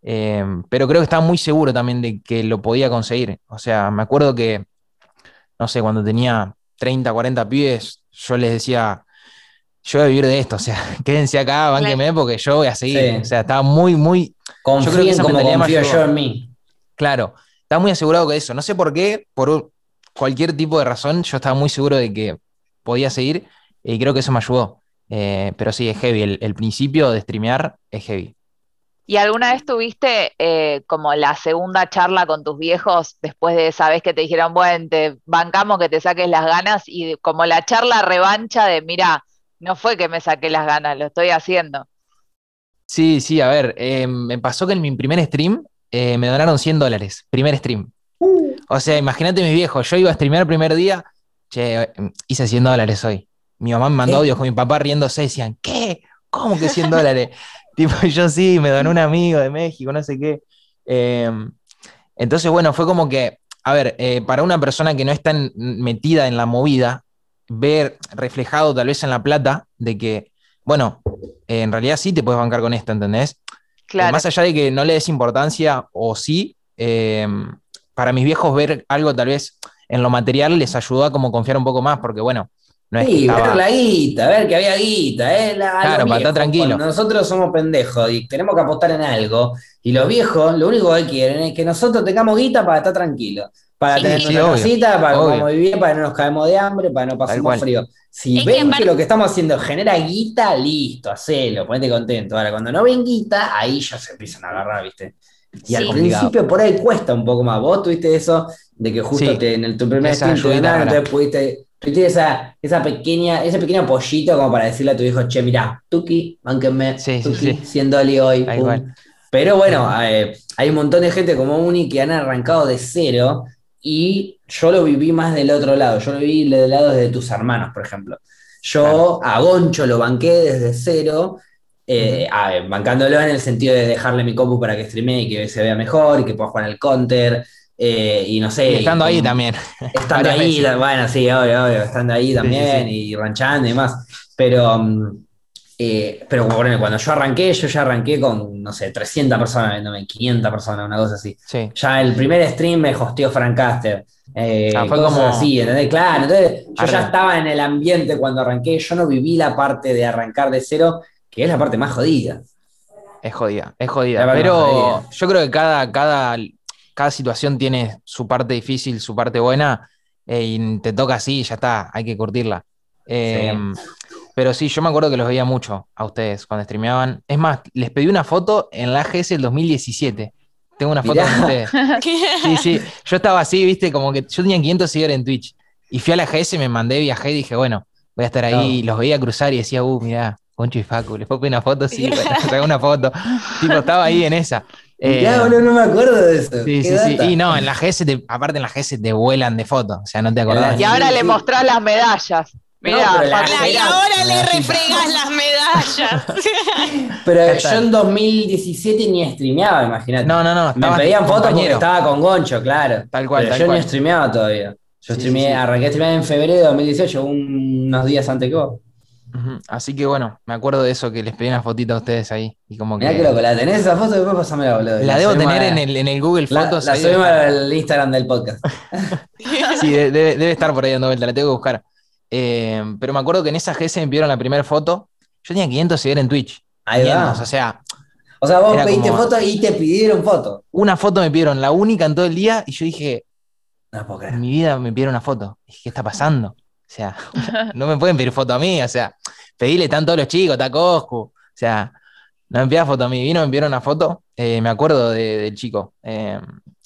pero creo que estaba muy seguro también de que lo podía conseguir. O sea, me acuerdo que, no sé, cuando tenía 30, 40 pibes, yo les decía, yo voy a vivir de esto, o sea, quédense acá, bánqueme porque yo voy a seguir. O sea, estaba muy, muy. Confíen yo creo que esa como confío yo en mí. Claro, estaba muy asegurado que eso. No sé por qué, por cualquier tipo de razón, yo estaba muy seguro de que podía seguir y creo que eso me ayudó. Eh, pero sí, es heavy. El, principio de streamear es heavy. ¿Y alguna vez tuviste eh, como la segunda charla con tus viejos después de esa vez que te dijeron, bueno, te bancamos que te saques las ganas y como la charla revancha de, mira, no fue que me saqué las ganas, lo estoy haciendo. Sí, sí, a ver, eh, me pasó que en mi primer stream eh, me donaron 100 dólares, primer stream. Uh. O sea, imagínate mi viejo, yo iba a streamear el primer día, che, hice 100 dólares hoy. Mi mamá me mandó audios con mi papá riéndose y decían, ¿qué? ¿Cómo que 100 dólares? tipo, yo sí, me donó un amigo de México, no sé qué. Em, entonces, bueno, fue como que, a ver, eh, para una persona que no está metida en la movida, ver reflejado tal vez en la plata de que, bueno, en realidad sí te puedes bancar con esto, ¿entendés? Claro. más allá de que no le des importancia o sí, em, para mis viejos ver algo tal vez en lo material les ayudó a como confiar un poco más, porque bueno, no es sí, ver la guita, ver que había guita, ¿eh? claro, para estar tranquilo. Nosotros somos pendejos y tenemos que apostar en algo. Y los viejos, lo único que quieren es que nosotros tengamos guita para estar tranquilos para tener una casita, para que vivir, para que no nos caemos de hambre, para no pasemos frío. Si ven que, lo que estamos haciendo genera guita, listo, hacelo, ponete contento. Ahora, cuando no ven guita, ahí ya se empiezan a agarrar, ¿viste? Y al principio por ahí cuesta un poco más. Vos tuviste eso de que justo en el, tu primer stream te entonces pudiste. Tuviste esa, esa pequeña, ese pequeño pollito como para decirle a tu hijo, che, mira, Tuki, mánquenme, sí, Tuki, siendo Ali hoy. Pero bueno, eh, hay un montón de gente como Uni que han arrancado de cero y yo lo viví más del otro lado. Yo lo viví del lado de tus hermanos, por ejemplo. Yo a Goncho lo banqué desde cero eh, bancándolo en el sentido de dejarle mi compu para que streamee y que se vea mejor y que pueda jugar al counter. Eh, y no sé. estando ahí también. Estando ahí, bueno, sí, obvio, obvio, estando ahí también y ranchando y demás. Pero, mm, eh, pero bueno, cuando yo arranqué, yo ya arranqué con, no sé, 300 personas viéndome, 500 personas, una cosa así. Ya el primer stream me hosteó Frank Caster. Eh, fue como así, ¿entendés? Claro, entonces yo ya estaba en el ambiente cuando arranqué, yo no viví la parte de arrancar de cero que es la parte más jodida. Es jodida, es jodida. Pero yo creo que cada, cada, cada situación tiene su parte difícil, su parte buena, eh, y te toca así, ya está, hay que curtirla. Em, pero sí, yo me acuerdo que los veía mucho a ustedes cuando streameaban. Es más, les pedí una foto en la AGS del 2017. Tengo una foto de ustedes. Sí, sí. Yo estaba así, viste, como que yo tenía 500 seguidores en Twitch. Y fui a la AGS, me mandé, viajé y dije, bueno, voy a estar ahí. Los veía cruzar y decía, uh, mirá, Poncho y Facu, les puedo pedir una foto, sí, sacar una foto. tipo, estaba ahí en esa. Eh, ya, boludo, no me acuerdo de eso. Sí, sí, sí. Y no, en la GS, aparte en la GS te vuelan de fotos, o sea, no te acordás. Y ahora le mostrás las medallas. Mirá, y ahora le refregas las medallas. pero yo en 2017 ni streameaba, imagínate. No, no, no. Me pedían fotos porque estaba con Goncho, claro. Tal cual. Pero yo ni streameaba todavía. Yo streameé, arranqué a streamear en febrero de 2018, unos días antes que vos. Así que bueno, me acuerdo de eso que les pedí una fotita a ustedes ahí. Y como que... loco, ¿la tenés esa foto? Después pasámela, boludo. La, debo tener en, el, en el Google Fotos. La, subimos al Instagram del podcast. sí, debe, estar por ahí dando vuelta, la tengo que buscar. Eh, pero me acuerdo que en esa GS me pidieron la primera foto. Yo tenía 500 seguidores en Twitch. Ahí va. O sea. O sea, vos pediste foto y te pidieron foto. Una foto me pidieron, la única en todo el día, y yo dije. No En mi vida me pidieron una foto. Dije, ¿qué está pasando? O sea, no me pueden pedir foto a mí, o sea, pedile, están todos los chicos, está Coscu. O sea, no me foto a mí, vino, me enviaron una foto, eh, me acuerdo del chico. Eh,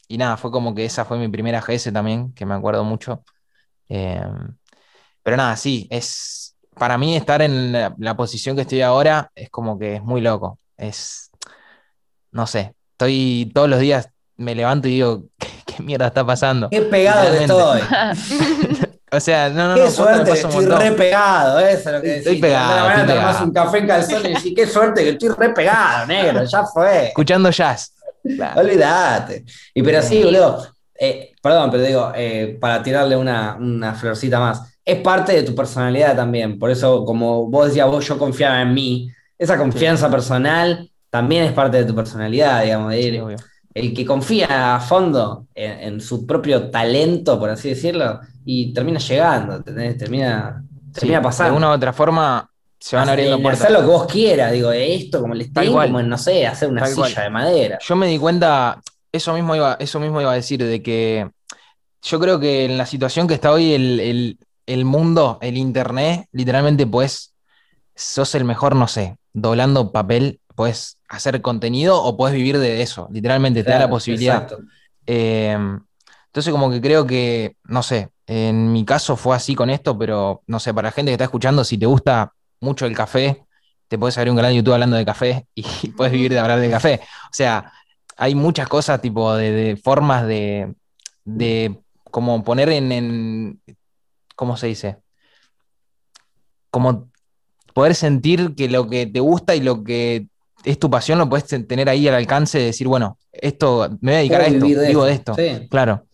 y nada, fue como que esa fue mi primera GS también, que me acuerdo mucho. Eh, pero nada, sí, es para mí estar en la, posición que estoy ahora es como que es muy loco. Es, no sé, estoy todos los días, me levanto y digo, ¿qué, mierda está pasando? Qué pegado estoy. O sea, no, no, qué suerte, estoy re pegado, eso es lo que Estoy pegado. Estoy pegado. un café en calzón y decís, qué suerte que estoy re pegado, negro, ya fue. Escuchando jazz. Olvídate. Y pero sí, boludo, eh, perdón, pero digo, eh, para tirarle una, una, florcita más, es parte de tu personalidad también. Por eso, como vos decías, vos yo confiaba en mí, esa confianza personal también es parte de tu personalidad, digamos, de ir, el que confía a fondo en, su propio talento, por así decirlo, y termina llegando, termina, termina pasando. De una u otra forma se van abriendo puertas. Hacer lo que vos quieras, digo, esto como el stream, como no sé, hacer una silla de madera. Yo me di cuenta, eso mismo iba, eso mismo iba a decir, de que yo creo que en la situación que está hoy el, el mundo, el internet, literalmente pues sos el mejor, no sé, doblando papel puedes hacer contenido o puedes vivir de eso, literalmente te da la posibilidad. Eh, entonces como que creo que, no sé, en mi caso fue así con esto, pero no sé, para la gente que está escuchando, si te gusta mucho el café, te puedes abrir un canal de YouTube hablando de café y puedes vivir de hablar de café. O sea, hay muchas cosas tipo de, formas de, de como poner en, en, ¿cómo se dice? Como poder sentir que lo que te gusta y lo que es tu pasión, lo puedes tener ahí al alcance de decir, bueno, esto me voy a dedicar a esto, vivo de esto. Claro.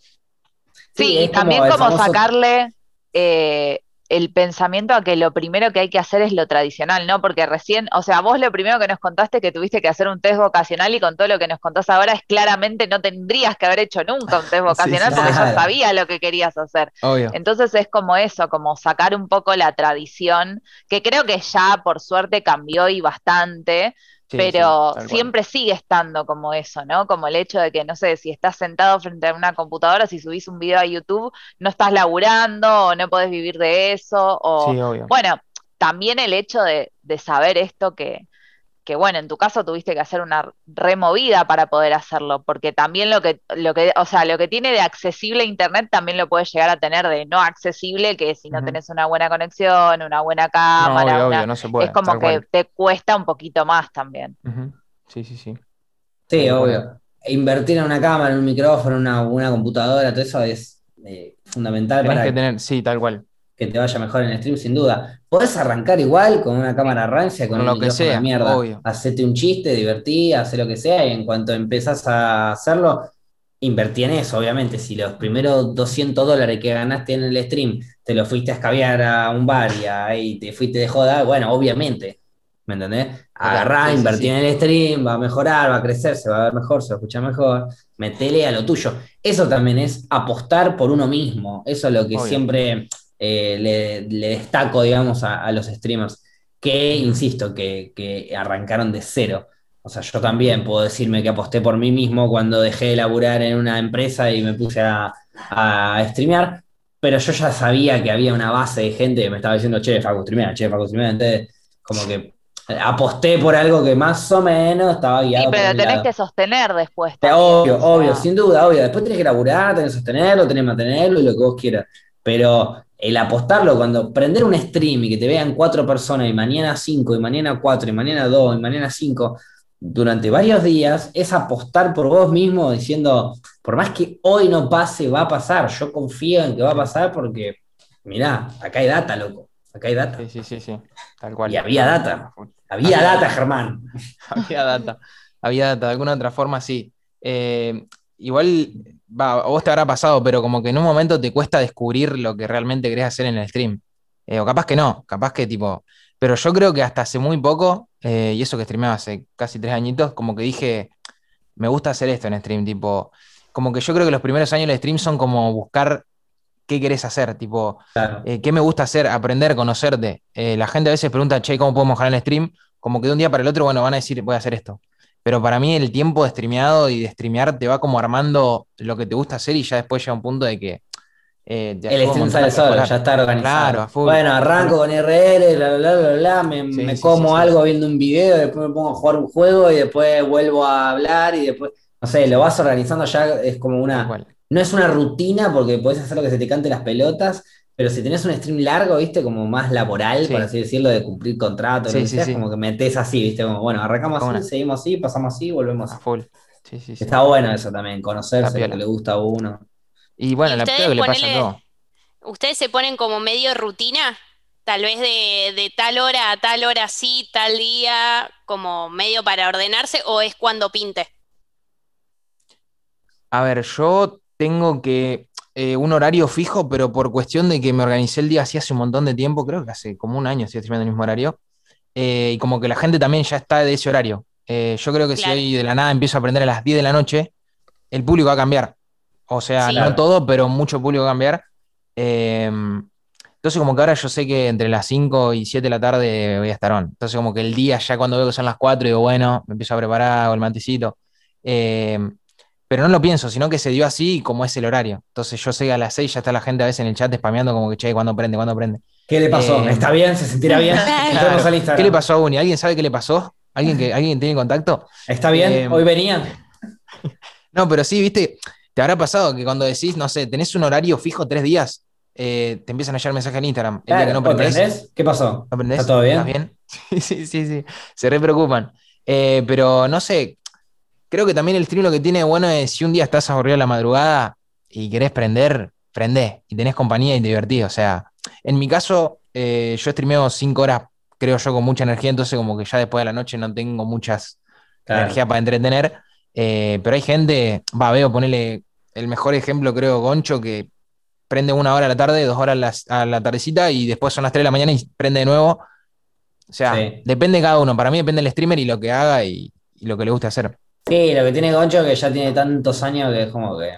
Sí, y también como, sacarle eh, el pensamiento a que lo primero que hay que hacer es lo tradicional, ¿no? Porque recién, o sea, vos lo primero que nos contaste que tuviste que hacer un test vocacional y con todo lo que nos contás ahora es claramente no tendrías que haber hecho nunca un test vocacional porque ya sabías lo que querías hacer. Entonces es como eso, como sacar un poco la tradición, que creo que ya por suerte cambió y bastante, pero siempre sigue estando como eso, ¿no? Como el hecho de que, no sé, si estás sentado frente a una computadora, si subís un video a YouTube, no estás laburando o no podés vivir de eso. O, Bueno, también el hecho de, saber esto que, que bueno, en tu caso tuviste que hacer una removida para poder hacerlo, porque también lo que, lo que, o sea, lo que tiene de accesible internet también lo puedes llegar a tener de no accesible, que si no tenés una buena conexión, una buena cámara, es como que te cuesta un poquito más también. Sí, sí, sí. Sí, obvio. Invertir en una cámara, en un micrófono, en una, una computadora, todo eso es eh, fundamental para que tener, sí, tal cual que te vaya mejor en el stream, sin duda. Podés arrancar igual con una cámara rancia, con, lo que sea, de mierda. Hacete un chiste, divertí, haz lo que sea, y en cuanto empezás a hacerlo, invertí en eso, obviamente. Si los primeros 200 dólares que ganaste en el stream te lo fuiste a escabiar a un bar y ahí te fuiste de joda, bueno, obviamente. ¿Me entendés? Agarrá, invertí en el stream, va a mejorar, va a crecer, se va a ver mejor, se va a escuchar mejor. Metele a lo tuyo. Eso también es apostar por uno mismo. Eso es lo que siempre eh, le, destaco, digamos, a, los streamers, que, insisto, que, arrancaron de cero. O sea, yo también puedo decirme que aposté por mí mismo cuando dejé de laburar en una empresa y me puse a, a streamear, pero yo ya sabía que había una base de gente que me estaba diciendo, che, Facu, streamea, che, Facu, streamea. Entonces, como que aposté por algo que más o menos estaba guiado. Sí, pero tenés que sostener después. obvio, obvio, sin duda, obvio. Después tenés que laburar, tenés que sostenerlo, tenés que mantenerlo y lo que vos quieras. Pero el apostarlo, cuando prender un stream y que te vean cuatro personas y mañana cinco y mañana cuatro y mañana dos y mañana cinco, durante varios días, es apostar por vos mismo diciendo, por más que hoy no pase, va a pasar. Yo confío en que va a pasar porque, mirá, acá hay data, loco. Acá hay data. Sí, sí, sí, sí. Tal cual. Y había data. Había, data, Germán. Había data. Había data. De alguna otra forma, sí. Eh, igual va, a vos te habrá pasado, pero como que en un momento te cuesta descubrir lo que realmente querés hacer en el stream. Eh, o capaz que no, capaz que tipo. Pero yo creo que hasta hace muy poco, eh, y eso que streameaba hace casi tres añitos, como que dije, me gusta hacer esto en stream, tipo, como que yo creo que los primeros años del stream son como buscar qué querés hacer, tipo, eh, qué me gusta hacer, aprender, conocerte. la gente a veces pregunta, che, ¿cómo podemos mejorar el stream? Como que de un día para el otro, bueno, van a decir, voy a hacer esto. Pero para mí el tiempo de streameado y de streamear te va como armando lo que te gusta hacer y ya después llega un punto de que. Eh, el stream sale solo, ya está organizado. bueno, arranco con RR, bla, bla, bla, bla, me, como algo viendo un video, después me pongo a jugar un juego y después vuelvo a hablar y después, no sé, lo vas organizando ya, es como una, no es una rutina porque puedes hacer lo que se te cante las pelotas, pero si tenés un stream largo, viste, como más laboral, por así decirlo, de cumplir contrato, como que metes así, viste, como, bueno, arrancamos así, seguimos así, pasamos así, volvemos a full. Está bueno eso también, conocerse lo que le gusta a uno. Y bueno, la que le pasa a todo. ¿Ustedes se ponen como medio rutina? Tal vez de, de tal hora a tal hora sí, tal día, como medio para ordenarse, o es cuando pinte? A ver, yo tengo que eh, un horario fijo, pero por cuestión de que me organicé el día así hace un montón de tiempo, creo que hace como un año estoy escribiendo el mismo horario, eh, y como que la gente también ya está de ese horario. Eh, yo creo que si hoy de la nada empiezo a aprender a las 10 de la noche, el público va a cambiar. O sea, no todo, pero mucho público va a cambiar. entonces, como que ahora yo sé que entre las 5 y 7 de la tarde voy a estar on. Entonces, como que el día ya cuando veo que son las 4, digo, bueno, me empiezo a preparar, hago el mantecito pero no lo pienso, sino que se dio así como es el horario. Entonces yo sé que a las 6 ya está la gente a veces en el chat spameando como que, che, ¿cuándo prende? ¿Cuándo prende? ¿Qué le pasó? Eh, ¿Está bien? ¿Se sentirá bien? ¿Qué le pasó a Uni? ¿Alguien sabe qué le pasó? ¿Alguien, que, ¿alguien tiene contacto? ¿Está bien? Eh, ¿Hoy venían? no, pero sí, viste, te habrá pasado que cuando decís, no sé, tenés un horario fijo tres días, eh, te empiezan a llegar mensajes en Instagram. no ¿Qué pasó? ¿Está todo bien? ¿Estás bien? sí, sí, sí, se re preocupan. pero no sé, creo que también el stream lo que tiene bueno es si un día estás aburrido a la madrugada y querés prender, prendé y tenés compañía y te divertís. O sea, en mi caso, eh, yo streameo cinco horas, creo yo, con mucha energía, entonces como que ya después de la noche no tengo muchas energía para entretener. Eh, pero hay gente, va, veo, ponerle el mejor ejemplo, creo, Goncho, que prende una hora a la tarde, dos horas a la tardecita y después son las tres de la mañana y prende de nuevo. O sea, depende de cada uno. Para mí depende del streamer y lo que haga y lo que le guste hacer. Sí, lo que tiene Goncho es que ya tiene tantos años que es como que.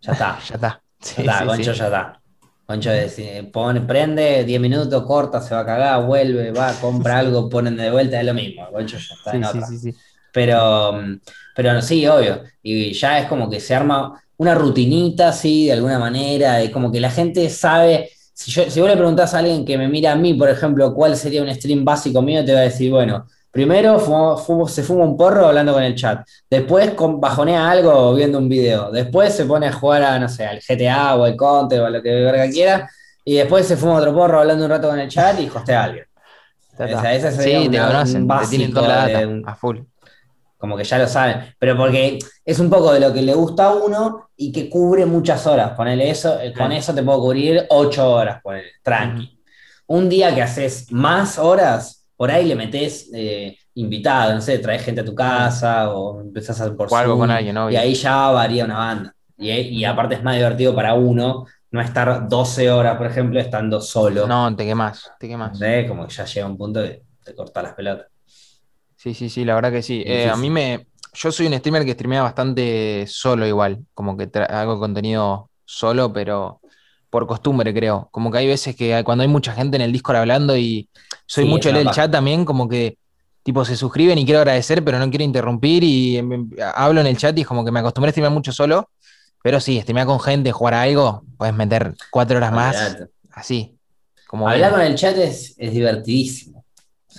Ya está. ya está. ya está, Goncho ya está. Goncho pone, prende, 10 minutos, corta, se va a cagar, vuelve, va, compra algo, ponen de vuelta, es lo mismo. Goncho ya está en otra. Pero, pero sí, obvio. Y ya es como que se arma una rutinita, sí, de alguna manera. Es como que la gente sabe. Si, yo, si vos le preguntás a alguien que me mira a mí, por ejemplo, cuál sería un stream básico mío, te va a decir, bueno, Primero se fuma un porro hablando con el chat. Después bajonea algo viendo un video. Después se pone a jugar a, no sé, al GTA o al Counter o a lo que verga quiera. Y después se fuma otro porro hablando un rato con el chat y hostea a alguien. O sea, ese sí, te conocen, te tienen toda la data a full. Como que ya lo saben. Pero porque es un poco de lo que le gusta a uno y que cubre muchas horas. Ponele eso, eh, con eso te puedo cubrir ocho horas, ponele, tranqui. Un día que haces más horas, por ahí le metes eh, invitado, no sé, traes gente a tu casa o empezás a por o algo con alguien, Y ahí ya varía una banda. Y, aparte es más divertido para uno no estar 12 horas, por ejemplo, estando solo. No, te quemas, te quemas. Como que ya llega un punto de te corta las pelotas. Sí, sí, sí, la verdad que sí. Eh, a mí me. Yo soy un streamer que streamea bastante solo igual. Como que hago contenido solo, pero por costumbre, creo. Como que hay veces que cuando hay mucha gente en el Discord hablando y soy mucho en el chat también, como que tipo se suscriben y quiero agradecer, pero no quiero interrumpir y em, em, hablo en el chat y es como que me acostumbré a streamear mucho solo. Pero sí, streamear con gente, jugar a algo, puedes meter cuatro horas más. Así. Como Hablar con el chat es, es divertidísimo.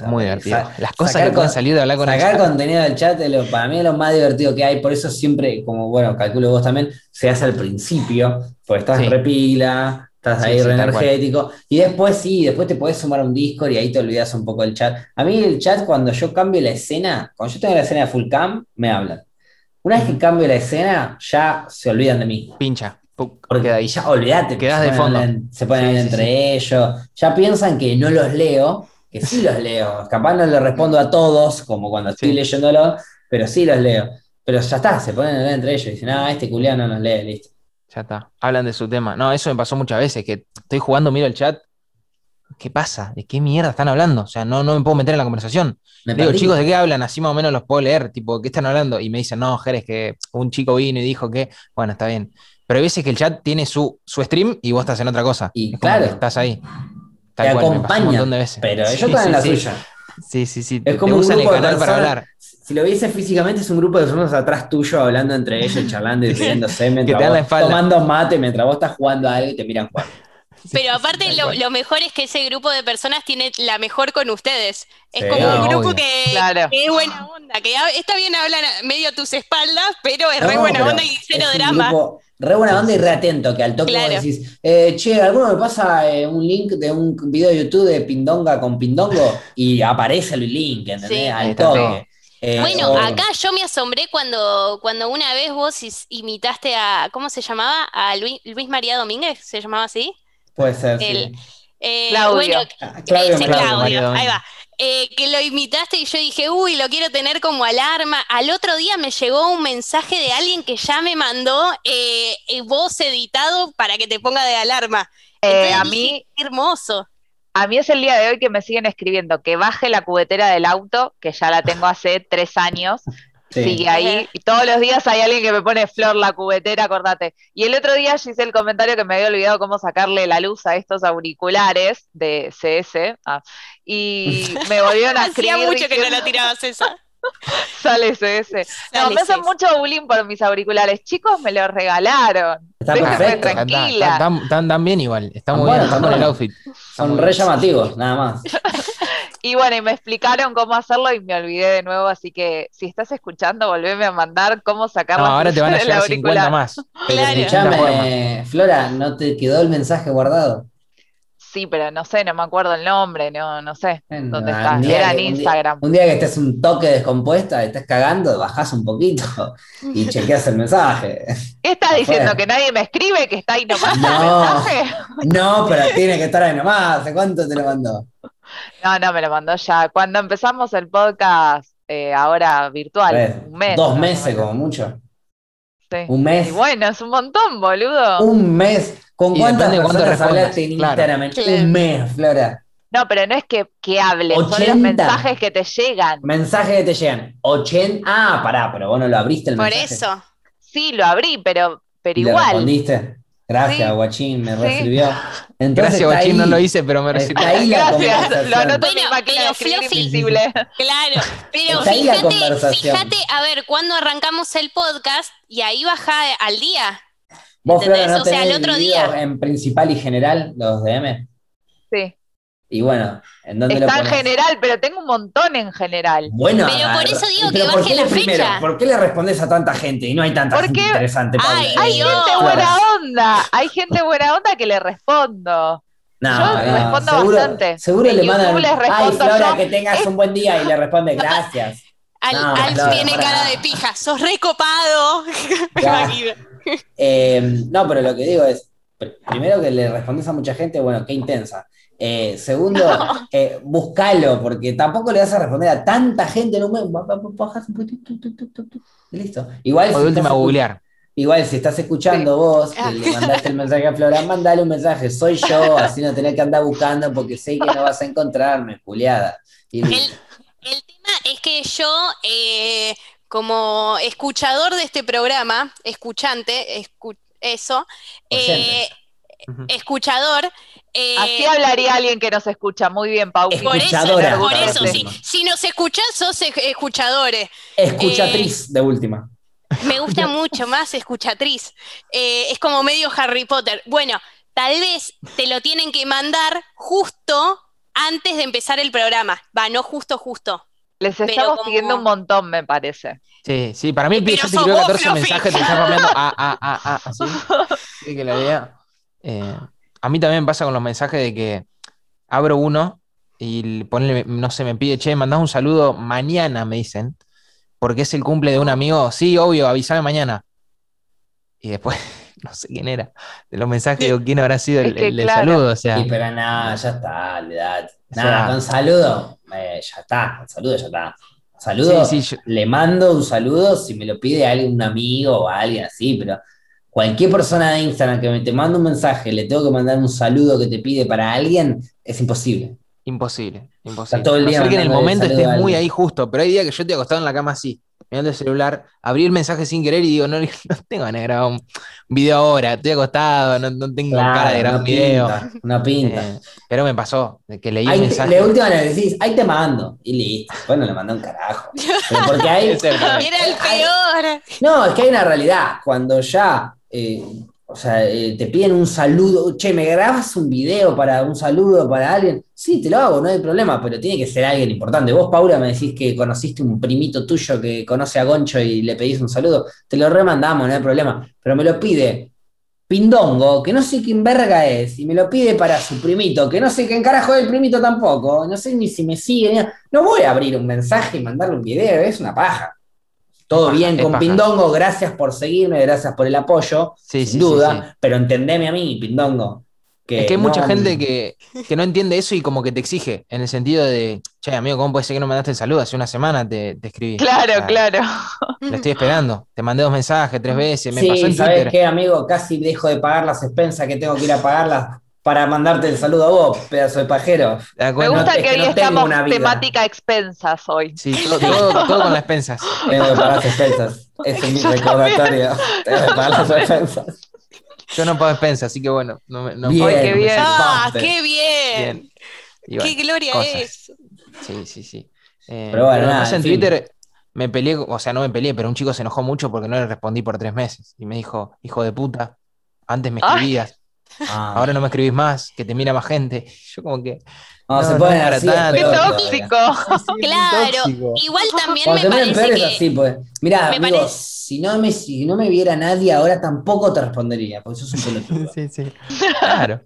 Muy divertido. Las cosas que pueden salir de hablar con el chat. Contenido del chat para mí es lo más divertido que hay. Por eso siempre, como bueno, calculo vos también, se hace al principio, porque estás en repila, estás ahí re energético. Y después sí, después te puedes sumar a un Discord y ahí te olvidas un poco del chat. A mí el chat, cuando yo cambio la escena, cuando yo tengo la escena de full cam, me hablan. Una vez que cambio la escena, ya se olvidan de mí. Pincha. Porque ahí ya olvídate. Quedas de fondo. se ponen entre ellos. Ya piensan que no los leo que sí los leo. Capaz no le respondo a todos, como cuando estoy leyéndolo, pero sí los leo. Pero ya está, se ponen a entre ellos y dicen, ah, este culiano no nos lee, listo. Ya está, hablan de su tema. No, eso me pasó muchas veces, que estoy jugando, miro el chat. ¿Qué pasa? ¿De qué mierda están hablando? O sea, no, no me puedo meter en la conversación. Me Digo, chicos, ¿de qué hablan? Así más o menos los puedo leer. Tipo, ¿qué están hablando? Y me dicen, no, Jerez, que un chico vino y dijo que, bueno, está bien. Pero hay veces que el chat tiene su, su stream y vos estás en otra cosa. Y claro. Estás ahí te acompaña, pero ellos están en la suya. Sí, sí, sí. Es como un grupo de para hablar. Si lo vieses físicamente, es un grupo de personas atrás tuyo hablando entre ellos, charlando y riéndose mientras tomando mate mientras vos estás jugando a algo y te miran jugar. Pero aparte lo, mejor es que ese grupo de personas tiene la mejor con ustedes. Es como un grupo que, es buena onda, que está bien hablar medio a tus espaldas, pero es re buena onda y cero drama re buena onda y re atento, que al toque vos decís, eh, che, ¿alguno me pasa eh, un link de un video de YouTube de Pindonga con Pindongo? Y aparece el link, ¿entendés? al toque. Eh, bueno, acá yo me asombré cuando, cuando una vez vos imitaste a, ¿cómo se llamaba? A Luis, María Domínguez, ¿se llamaba así? Puede ser, sí. Claudio. Ah, Claudio, ahí va. Eh, que lo imitaste y yo dije, uy, lo quiero tener como alarma. Al otro día me llegó un mensaje de alguien que ya me mandó eh, eh, voz editado para que te ponga de alarma. a mí, hermoso. A mí es el día de hoy que me siguen escribiendo que baje la cubetera del auto, que ya la tengo hace tres años, Sigue ahí. Y todos los días hay alguien que me pone flor la cubetera, acordate. Y el otro día hice el comentario que me había olvidado cómo sacarle la luz a estos auriculares de CS. Ah, y me volvieron a escribir. Hacía mucho que no la tirabas esa. Sale CS. no, me hacen mucho bullying por mis auriculares. Chicos, me los regalaron. Está perfecto. tranquila. Están bien igual. Está muy bien. Están con el outfit. Son re llamativos, nada más. Y bueno, y me explicaron cómo hacerlo y me olvidé de nuevo, así que si estás escuchando, volveme a mandar cómo sacarlo. No, ahora te van a llegar 50 más. Escuchame, Flora, ¿no te quedó el mensaje guardado? Sí, pero no sé, no me acuerdo el nombre, no, no sé dónde está. Era en Instagram. Un día, que estés un toque descompuesta, estás cagando, bajás un poquito y chequeas el mensaje. ¿Qué estás diciendo? ¿Que nadie me escribe? ¿Que está ahí nomás no, el mensaje? No, pero tiene que estar ahí nomás. ¿Hace cuánto te lo mandó? No, no, me lo mandó ya. Cuando empezamos el podcast, eh, ahora virtual, un mes. Dos meses como mucho. Sí. Un mes. Y bueno, es un montón, boludo. Un mes. ¿Con cuántas personas hablaste en Instagram? Un mes, Flora. No, pero no es que, que hables, son los mensajes que te llegan. Mensajes que te llegan. 80. Ah, pará, pero vos no lo abriste el Por mensaje. Por eso. Sí, lo abrí, pero, pero igual. respondiste? Gracias, Guachín, me recibió. Gracias, Guachín, no lo hice, pero me recibió. Ahí la Gracias, lo anoto de escribir invisible. Claro, pero fíjate, fíjate, a ver, cuando arrancamos el podcast y ahí baja al día. ¿Vos, Flora, no o sea, el otro día. En principal y general, los DM? Sí. Y bueno, ¿en dónde Está en general, pero tengo un montón en general. Bueno, pero por eso digo que baje la fecha. ¿Por qué le respondes a tanta gente y no hay tanta gente interesante? Ay, hay gente buena onda, hay gente buena onda que le respondo. No, yo no, respondo seguro, bastante. Seguro le mandan, ay Flora, que tengas un buen día y le responde gracias. Al, tiene cara de pija, sos recopado. eh, no, pero lo que digo es, primero que le respondes a mucha gente, bueno, qué intensa. Eh, segundo, eh, buscalo, porque tampoco le vas a responder a tanta gente en un listo. Igual. si última googlear. Igual, si estás escuchando vos, que le mandaste el mensaje a Flora, mandale un mensaje, soy yo, así no tenés que andar buscando porque sé que no vas a encontrarme, Juliada. el, tema es que yo, eh, como escuchador de este programa, escuchante, eso, escuchador, eh, Así hablaría alguien que nos escucha. Muy bien, Pau. Por eso, por eso si, nos escuchás, sos escuchadores. Escuchatriz, eh, de última. Me gusta mucho más escuchatriz. Eh, es como medio Harry Potter. Bueno, tal vez te lo tienen que mandar justo antes de empezar el programa. Va, no justo, justo. Les estamos siguiendo un montón, me parece. Sí, sí, para mí el yo te escribió 14 mensajes, te está cambiando a, a, a, a, así. Sí, que lo vea. Eh, a mí también me pasa con los mensajes de que abro uno y ponle, no sé, me pide, che, mandás un saludo mañana, me dicen, porque es el cumple de un amigo. Sí, obvio, avísame mañana. Y después, no sé quién era, de los mensajes, digo, quién habrá sido el, saludo. O sea, sí, pero nada, ya está, le da, nada, con saludo, eh, ya está, con saludo ya está. Saludo, le mando un saludo si me lo pide alguien, un amigo o alguien así, pero cualquier persona de Instagram que me te manda un mensaje, le tengo que mandar un saludo que te pide para alguien, es imposible. Imposible, imposible. todo el día. que en el momento estés muy ahí justo, pero hay días que yo te he acostado en la cama así, mirando el celular, abrí el mensaje sin querer y digo, no, no tengo ganas de grabar un video ahora, estoy acostado, no, tengo cara de grabar un video. una pinta. Eh, pero me pasó, de que leí el mensaje. La última le decís, ahí te mando, y listo. Bueno, le mandé un carajo. Pero porque hay. Era el peor. no, es que hay una realidad. Cuando ya eh, o sea, eh, te piden un saludo, che, ¿me grabas un video para un saludo para alguien? Sí, te lo hago, no hay problema, pero tiene que ser alguien importante. Vos, Paula, me decís que conociste un primito tuyo que conoce a Goncho y le pedís un saludo, te lo remandamos, no hay problema, pero me lo pide Pindongo, que no sé quién verga es, y me lo pide para su primito, que no sé quién carajo es el primito tampoco, no sé ni si me sigue, no voy a abrir un mensaje y mandarle un video, es una paja. Todo bien con Pindongo, gracias por seguirme, gracias por el apoyo, sin duda, pero entendeme a mí, Pindongo. Que es que hay mucha gente que, no entiende eso y como que te exige, en el sentido de, che, amigo, ¿cómo puede ser que no mandaste el saludo? Hace una semana te, escribí. Claro, claro. Lo estoy esperando. Te mandé dos mensajes tres veces, me pasó en ¿sabes qué, amigo? Casi dejo de pagar las expensas que tengo que ir a pagarlas para mandarte el saludo a vos, pedazo de pajero. Me gusta que hoy estamos temática expensas hoy. Sí, todo, con las expensas. Tengo que pagar las expensas. Es mi recordatorio. Tengo que pagar las expensas. Yo no pago expensas, así que bueno. No, bien, qué bien. Ah, qué bien. qué gloria es. Sí, sí, sí. Eh, pero bueno, nada, en Twitter me peleé, o sea, no me peleé, pero un chico se enojó mucho porque no le respondí por tres meses. Y me dijo, hijo de puta, antes me escribías. Ah. Ahora no me escribís más, que te mira más gente. Yo como que... No, se puede así, ¡Qué tóxico! claro, igual también me parece que... Así, pues. Mirá, amigo, si, no me, si no me viera nadie ahora tampoco te respondería, porque sos un pelotudo. sí, sí, claro.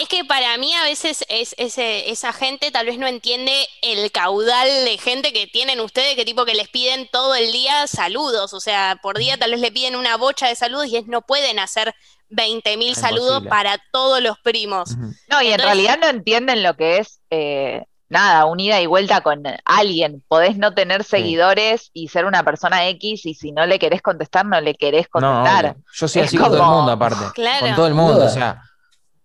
Es que para mí a veces es, esa gente tal vez no entiende el caudal de gente que tienen ustedes, que tipo que les piden todo el día saludos, o sea, por día tal vez le piden una bocha de saludos y es, no pueden hacer 20.000 saludos para todos los primos. No, y en realidad no entienden lo que es eh, nada, unida y vuelta con alguien. Podés no tener seguidores y ser una persona X y si no le querés contestar, no le querés contestar. Yo soy así con todo el mundo aparte. Con todo el mundo. O sea,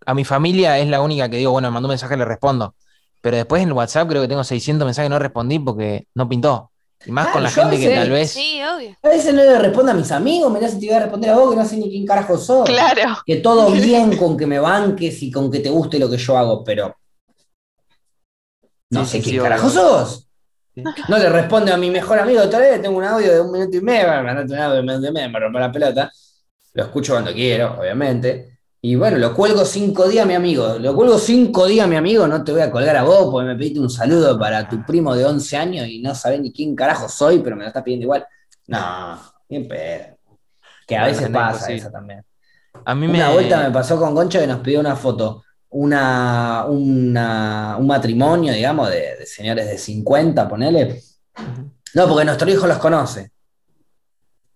a mi familia es la única que digo, bueno, me mandó un mensaje y le respondo. Pero después en WhatsApp creo que tengo 600 mensajes y no respondí porque no pintó. Y más con la gente que tal vez. Sí, obvio. A veces no le respondo a mis amigos, me si te voy a responder a vos, que no sé ni quién carajo sos. Claro. Que todo bien con que me banques y con que te guste lo que yo hago, pero. No sé quién carajo sos. No le responde a mi mejor amigo, todavía tengo un audio de un minuto y medio, me mandaste un audio de un minuto y medio, me rompe la pelota. Lo escucho cuando quiero, obviamente. Y bueno, lo cuelgo cinco días, mi amigo. Lo cuelgo cinco días, mi amigo. No te voy a colgar a vos porque me pediste un saludo para tu primo de 11 años y no sabés ni quién carajo soy, pero me lo estás pidiendo igual. No, bien pedo. Que a veces pasa eso también. A mí una vuelta me pasó con Concho que nos pidió una foto. Una, un matrimonio, digamos, de, de señores de 50, ponele. No, porque nuestro hijo los conoce.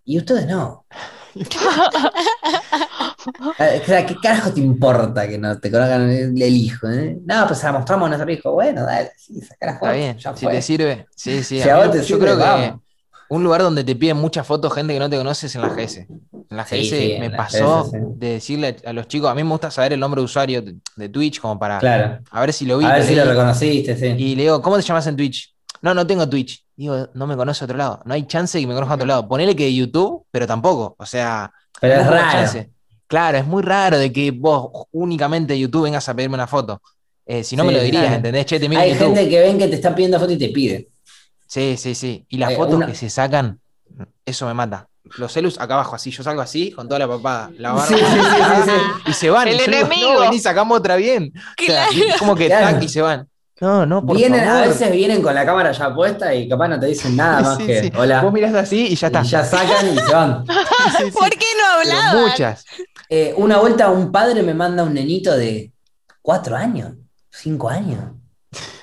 Y ustedes no. Eh, ¿Qué carajo te importa que no te conozcan el, hijo? Eh? No, pues se la mostramos a nuestro hijo. Bueno, dale, sí. Está bien, si te sirve. Sí, sí. yo creo que un lugar donde te piden muchas fotos gente que no te conoce es en la GS. En la GS me pasó de decirle a los chicos, a mí me gusta saber el nombre de usuario de, Twitch como para a ver si lo vi. A ver si lo reconociste, sí. Y le digo, ¿cómo te llamas en Twitch? No, no tengo Twitch. Digo, no me conoce a otro lado. No hay chance de que me conozca a otro lado. Ponele que de YouTube, pero tampoco. O sea, pero es raro. Claro, es muy raro de que vos únicamente de YouTube vengas a pedirme una foto. Eh, si no me lo dirías, ¿entendés? Che, te Hay gente que ven que te está pidiendo foto y te pide. Sí, sí, sí. Y las fotos que se sacan, eso me mata. Los celus acá abajo, así, yo salgo así, con toda la papada, la barba. Sí, sí, sí, y se van. El y enemigo. no, vení, sacamos otra bien. como que tac y se van. No, no, por vienen, A veces vienen con la cámara ya puesta y capaz no te dicen nada más que hola. Vos mirás así y ya está. Y ya sacan y se van. ¿Por qué no hablaban? muchas. Eh, una vuelta un padre me manda un nenito de cuatro años, cinco años.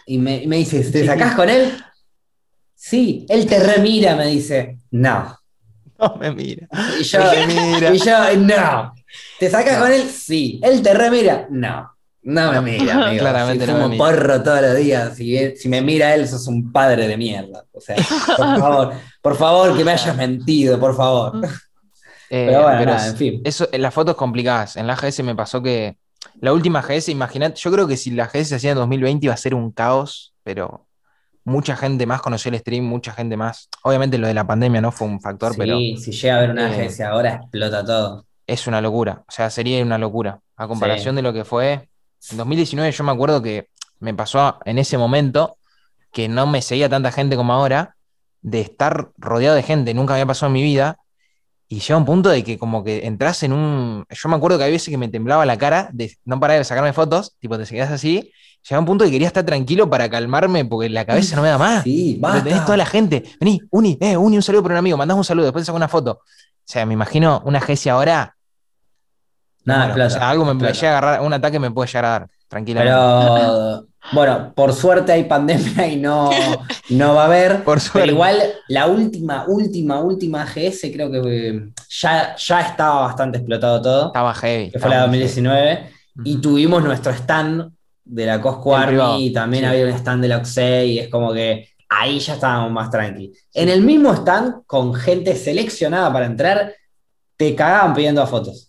Y me, me dice, ¿te sacás con él? Sí, él te remira, me dice. No. No me mira. Y yo, mira. Y yo no. ¿Te sacas con él? Sí. ¿Él te remira? No. No me mira, amigo. Claramente si no me porro todos los días. Si, si, me mira él, sos un padre de mierda. O sea, por favor, por favor, que me hayas mentido, por favor. Eh, pero bueno, en fin. Eso, en las fotos complicadas. En la GS me pasó que la última GS, imagínate, yo creo que si la GS se hacía en 2020 iba a ser un caos, pero mucha gente más conoció el stream, mucha gente más. Obviamente lo de la pandemia no fue un factor, pero. Sí, si llega a haber una eh, GS ahora, explota todo. Es una locura. O sea, sería una locura. A comparación de lo que fue. En 2019, yo me acuerdo que me pasó en ese momento que no me seguía tanta gente como ahora, de estar rodeado de gente, nunca había pasado en mi vida, y llega un punto de que como que entras en un... Yo me acuerdo que había veces que me temblaba la cara de no parar de sacarme fotos, tipo te seguías así, llega un punto que quería estar tranquilo para calmarme porque la cabeza no me da más. Sí, basta. Tenés toda la gente, vení, Uni, eh, Uni, un saludo por un amigo, mandás un saludo, después te saco una foto. O sea, me imagino una GESI ahora... Nada, o sea, algo me puede llegar a agarrar, un ataque me puede llegar a dar, tranquilamente. Pero Bueno, por suerte hay pandemia y no, no va a haber. Por suerte. Pero igual la última, última, última GS creo que eh, ya, ya estaba bastante explotado todo. Estaba heavy. Que fue la 2019. Y tuvimos nuestro stand de la Cosco Army y también había un stand de la Oxey y es como que ahí ya estábamos más tranquilos. En el mismo stand, con gente seleccionada para entrar, te cagaban pidiendo fotos.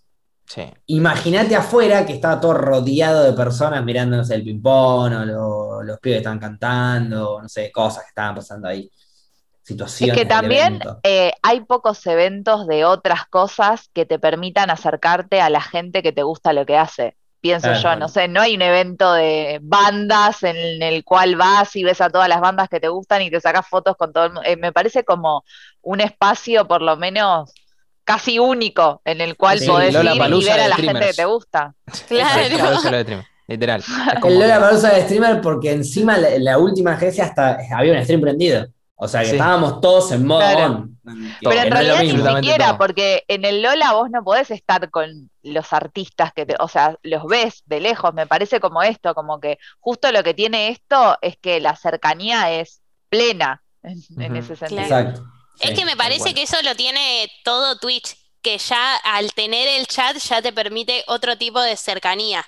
Imagínate afuera que estaba todo rodeado de personas mirándonos el ping-pong, o los pibes estaban cantando, no sé, cosas que estaban pasando ahí. Situaciones. Es que también eh, hay pocos eventos de otras cosas que te permitan acercarte a la gente que te gusta lo que hace. Pienso yo, no sé, no hay un evento de bandas en el cual vas y ves a todas las bandas que te gustan y te sacas fotos con todo el mundo. Eh, me parece como un espacio, por lo menos, casi único en el cual podés ir y ver a la gente que te gusta. Claro. Literal. El Lola Palusa de streamer porque encima la, última agencia hasta había un stream prendido. O sea que estábamos todos en modo Pero en realidad ni siquiera, porque en el Lola vos no podés estar con los artistas que te, o sea, los ves de lejos. Me parece como esto, como que justo lo que tiene esto es que la cercanía es plena en, ese sentido. Exacto es que me parece que eso lo tiene todo Twitch, que ya al tener el chat ya te permite otro tipo de cercanía,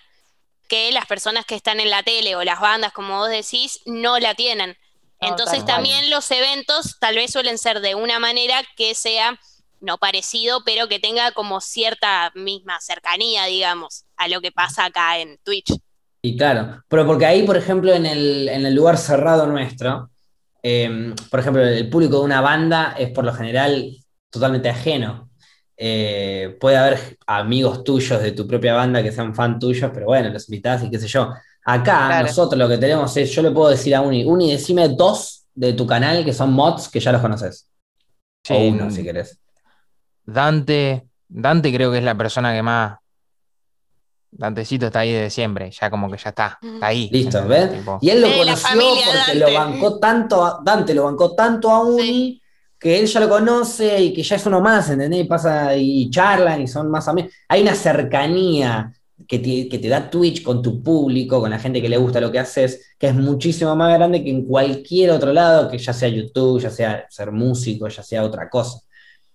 que las personas que están en la tele o las bandas, como vos decís, no la tienen. Entonces también los eventos tal vez suelen ser de una manera que sea no parecido, pero que tenga como cierta misma cercanía, digamos, a lo que pasa acá en Twitch. Y claro, pero porque ahí, por ejemplo, en el, en el lugar cerrado nuestro, Em, por ejemplo, el público de una banda es por lo general totalmente ajeno. Eh, puede haber amigos tuyos de tu propia banda que sean fan tuyos, pero bueno, los invitás y qué sé yo. Acá nosotros lo que tenemos es, yo le puedo decir a Uni, Uni, decime dos de tu canal que son mods que ya los conoces. o uno, si querés. Dante, Dante creo que es la persona que más, Dantecito está ahí desde siempre, ya como que ya está, está ahí. Listo, ¿ves? Y él lo conoció porque lo bancó tanto, Dante lo bancó tanto a Uni, que él ya lo conoce y que ya es uno más, ¿entendés? Y pasa y charlan y son más amigos. Hay una cercanía que te, que te, da Twitch con tu público, con la gente que le gusta lo que haces, que es muchísimo más grande que en cualquier otro lado, que ya sea YouTube, ya sea ser músico, ya sea otra cosa.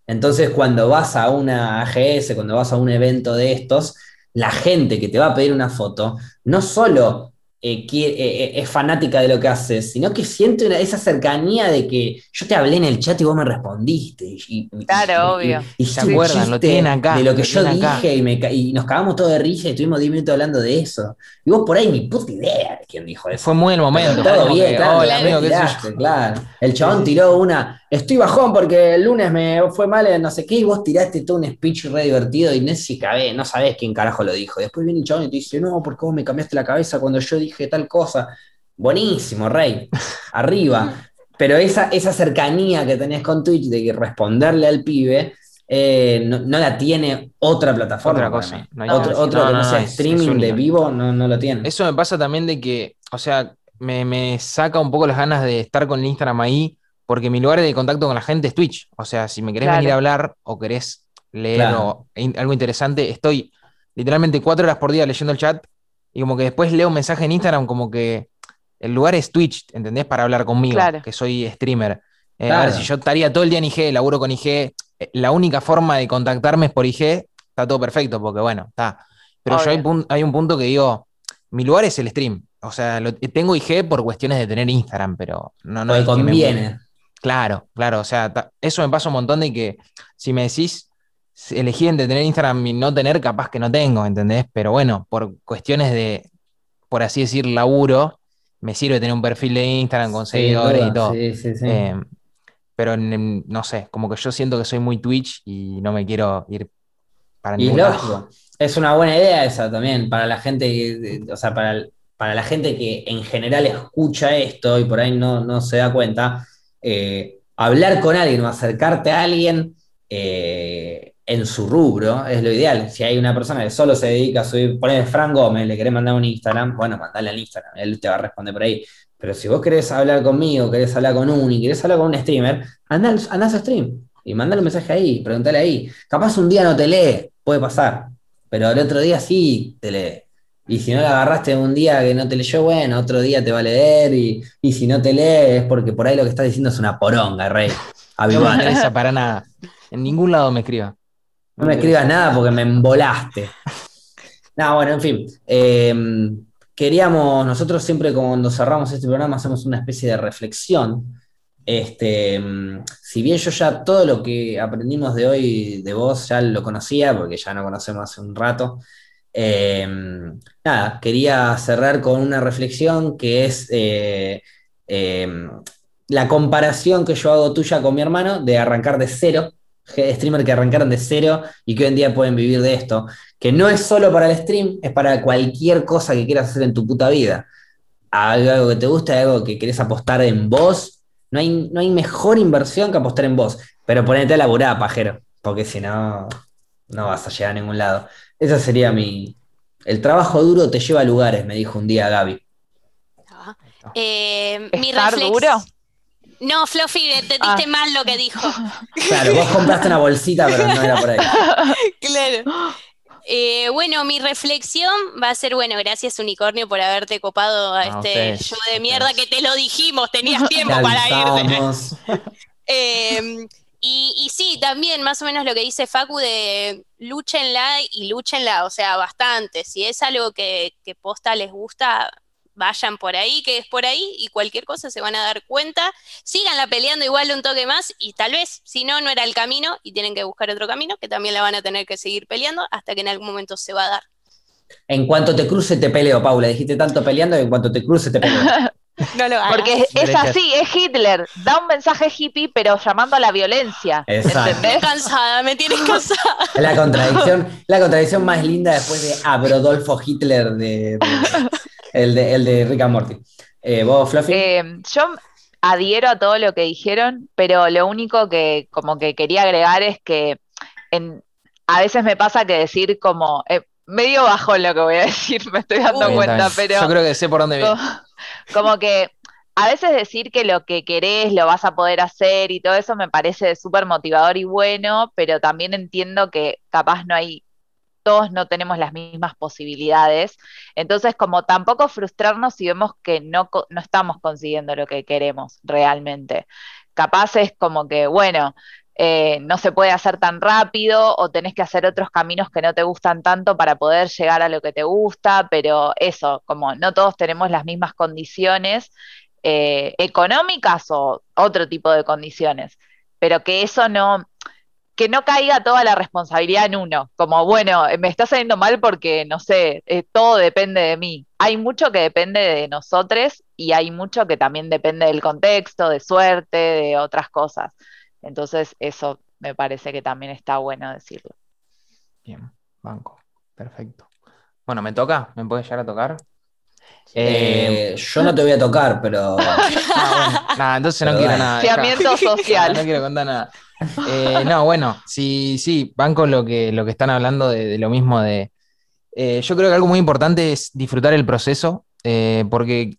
Entonces, cuando vas a una AGS, cuando vas a un evento de estos, la gente que te va a pedir una foto, no solo eh, eh, eh, es fanática de lo que haces, sino que siente esa cercanía de que yo te hablé en el chat y vos me respondiste. Y, claro, obvio. Y, se acuerdan, lo tienen acá. De lo que yo dije y, nos cagamos todos de risa y estuvimos 10 minutos hablando de eso. Y vos por ahí ni puta idea de quién dijo eso. Fue muy el momento. todo bien, claro, claro. El chabón tiró una, estoy bajón porque el lunes me fue mal en no sé qué, y vos tiraste todo un speech re divertido y no sé cabe, no sabés quién carajo lo dijo. Después viene el chabón y te dice, no, porque vos me cambiaste la cabeza cuando yo dije tal cosa. Buenísimo, Rey. Arriba. Pero esa, esa cercanía que tenés con Twitch de que responderle al pibe, eh, no, la tiene otra plataforma. Otra cosa. otro, que no, sea streaming de vivo, no, no lo tiene. Eso me pasa también de que, o sea, me, me saca un poco las ganas de estar con el Instagram ahí porque mi lugar de contacto con la gente es Twitch. O sea, si me querés venir a hablar o querés leer algo interesante, estoy literalmente cuatro horas por día leyendo el chat y como que después leo un mensaje en Instagram como que el lugar es Twitch, ¿entendés? Para hablar conmigo, que soy streamer. Eh, a ver, si yo estaría todo el día en IG, laburo con IG, la única forma de contactarme es por IG, está todo perfecto, porque bueno, está. Pero yo hay, un punto que digo, mi lugar es el stream. O sea, tengo IG por cuestiones de tener Instagram, pero no, no me conviene. Claro, claro, o sea, eso me pasa un montón de que si me decís, elegí entre tener Instagram y no tener, capaz que no tengo, ¿entendés? Pero bueno, por cuestiones de, por así decir, laburo, me sirve tener un perfil de Instagram con seguidores y todo. Sí, sí, sí. Eh, pero no sé, como que yo siento que soy muy Twitch y no me quiero ir para ningún lado. Es una buena idea esa también, para la gente, o sea, para, para la gente que en general escucha esto y por ahí no, no se da cuenta eh, hablar con alguien o acercarte a alguien eh, en su rubro es lo ideal. Si hay una persona que solo se dedica a subir, poner Fran Gómez, le querés mandar un Instagram, bueno, mandale al Instagram, él te va a responder por ahí. Pero si vos querés hablar conmigo, querés hablar con un y querés hablar con un streamer, anda, a su stream y mandale un mensaje ahí, pregúntale ahí. Capaz un día no te lee, puede pasar, pero el otro día sí te lee. Y si no la agarraste un día que no te leyó, bueno, otro día te va a leer. Y, si no te lee es porque por ahí lo que estás diciendo es una poronga, rey. No me interesa para nada. En ningún lado me escriba. No me escribas nada porque me embolaste. No, bueno, en fin. Em, queríamos, nosotros siempre cuando cerramos este programa hacemos una especie de reflexión. Este, em, si bien yo ya todo lo que aprendimos de hoy de vos ya lo conocía, porque ya no conocemos hace un rato, Em, nada, quería cerrar con una reflexión que es eh, em, la comparación que yo hago tuya con mi hermano de arrancar de cero, streamer que arrancaron de cero y que hoy en día pueden vivir de esto, que no es solo para el stream, es para cualquier cosa que quieras hacer en tu puta vida. Algo que te gusta, algo que querés apostar en vos, no hay, no hay mejor inversión que apostar en vos, pero ponete a laburar, pajero, porque si no, no vas a llegar a ningún lado. Esa sería mi... El trabajo duro te lleva a lugares, me dijo un día Gaby. Ah, eh, mi duro? No, Fluffy, te ah. diste mal lo que dijo. Claro, vos compraste una bolsita, pero no era por ahí. Claro. Eh, bueno, mi reflexión va a ser, bueno, gracias Unicornio por haberte copado a este show de mierda que te lo dijimos, tenías tiempo para irte. eh, y, sí, también más o menos lo que dice Facu de luchenla y luchenla, o sea, bastante. Si es algo que, que posta les gusta, vayan por ahí, que es por ahí, y cualquier cosa se van a dar cuenta. Síganla peleando igual un toque más, y tal vez, si no, no era el camino, y tienen que buscar otro camino, que también la van a tener que seguir peleando hasta que en algún momento se va a dar. En cuanto te cruce, te peleo, Paula. Dijiste tanto peleando que en cuanto te cruce, te peleo. No lo Porque es, así, es Hitler. Da un mensaje hippie, pero llamando a la violencia. Exacto. Me cansada, me tienes cansada. La contradicción, la contradicción más linda después de Abrodolfo Hitler de, el, de el de Rick and Morty. Eh, ¿Vos, Fluffy? Eh, yo adhiero a todo lo que dijeron, pero lo único que como que quería agregar es que a veces me pasa que decir como, eh, medio bajo lo que voy a decir, me estoy dando cuenta, pero. Yo creo que sé por dónde viene. como que a veces decir que lo que querés lo vas a poder hacer y todo eso me parece súper motivador y bueno, pero también entiendo que capaz no hay, todos no tenemos las mismas posibilidades. Entonces, como tampoco frustrarnos si vemos que no, no estamos consiguiendo lo que queremos realmente. Capaz es como que, bueno, eh, no se puede hacer tan rápido o tenés que hacer otros caminos que no te gustan tanto para poder llegar a lo que te gusta, pero eso, como no todos tenemos las mismas condiciones eh, económicas o otro tipo de condiciones, pero que eso no, que no caiga toda la responsabilidad en uno, como bueno, me está saliendo mal porque, no sé, eh, todo depende de mí. Hay mucho que depende de nosotros y hay mucho que también depende del contexto, de suerte, de otras cosas. Entonces, eso me parece que también está bueno decirlo. Bien, banco, perfecto. Bueno, ¿me toca? ¿Me puedes llegar a tocar? Eh, yo no te voy a tocar, pero. Ah, nada, entonces no quiero nada. social. No, quiero contar nada. Eh, no, bueno, sí, sí, van con lo que, lo que están hablando de, lo mismo de. Eh, yo creo que algo muy importante es disfrutar el proceso, porque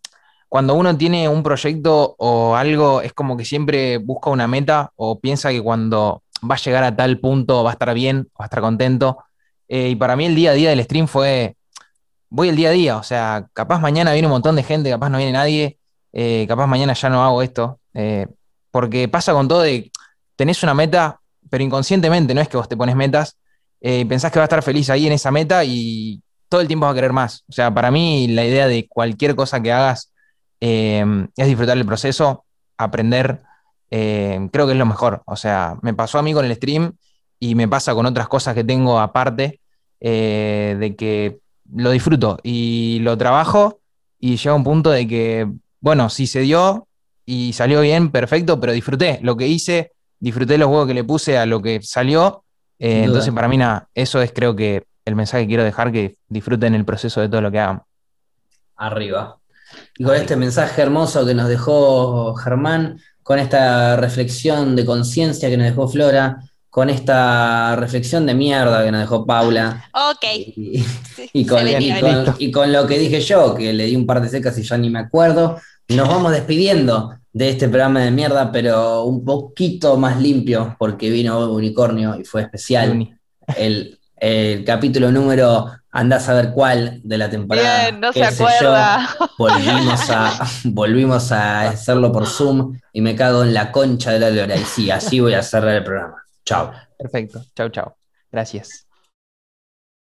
cuando uno tiene un proyecto o algo, es como que siempre busca una meta o piensa que cuando va a llegar a tal punto va a estar bien, va a estar contento. y para mí el día a día del stream fue voy el día a día, o sea, capaz mañana viene un montón de gente, capaz no viene nadie, eh, capaz mañana ya no hago esto, eh, porque pasa con todo de, tenés una meta, pero inconscientemente, no es que vos te pones metas, eh, pensás que vas a estar feliz ahí en esa meta y todo el tiempo vas a querer más. O sea, para mí la idea de cualquier cosa que hagas es disfrutar el proceso, aprender, creo que es lo mejor. O sea, me pasó a mí con el stream y me pasa con otras cosas que tengo aparte, de que lo disfruto y lo trabajo y llega un punto de que, bueno, si se dio y salió bien, perfecto, pero disfruté lo que hice, disfruté los juegos que le puse a lo que salió. Eh, entonces, para mí, nada, eso es creo que el mensaje que quiero dejar, que disfruten el proceso de todo lo que hagan. Arriba. Y con este mensaje hermoso que nos dejó Germán, con esta reflexión de conciencia que nos dejó Flora, con esta reflexión de mierda que nos dejó Paula. Ok. Y, con, lo que dije yo, que le di un par de secas y ya ni me acuerdo, nos vamos despidiendo de este programa de mierda, pero un poquito más limpio, porque vino Unicornio y fue especial. El, capítulo número, andás a ver cuál de la temporada. Bien, no se acuerda. volvimos, a, volvimos a hacerlo por Zoom y me cago en la concha de la lora. Y sí, así voy a cerrar el programa. Chao. Perfecto. Chao, chao. Gracias.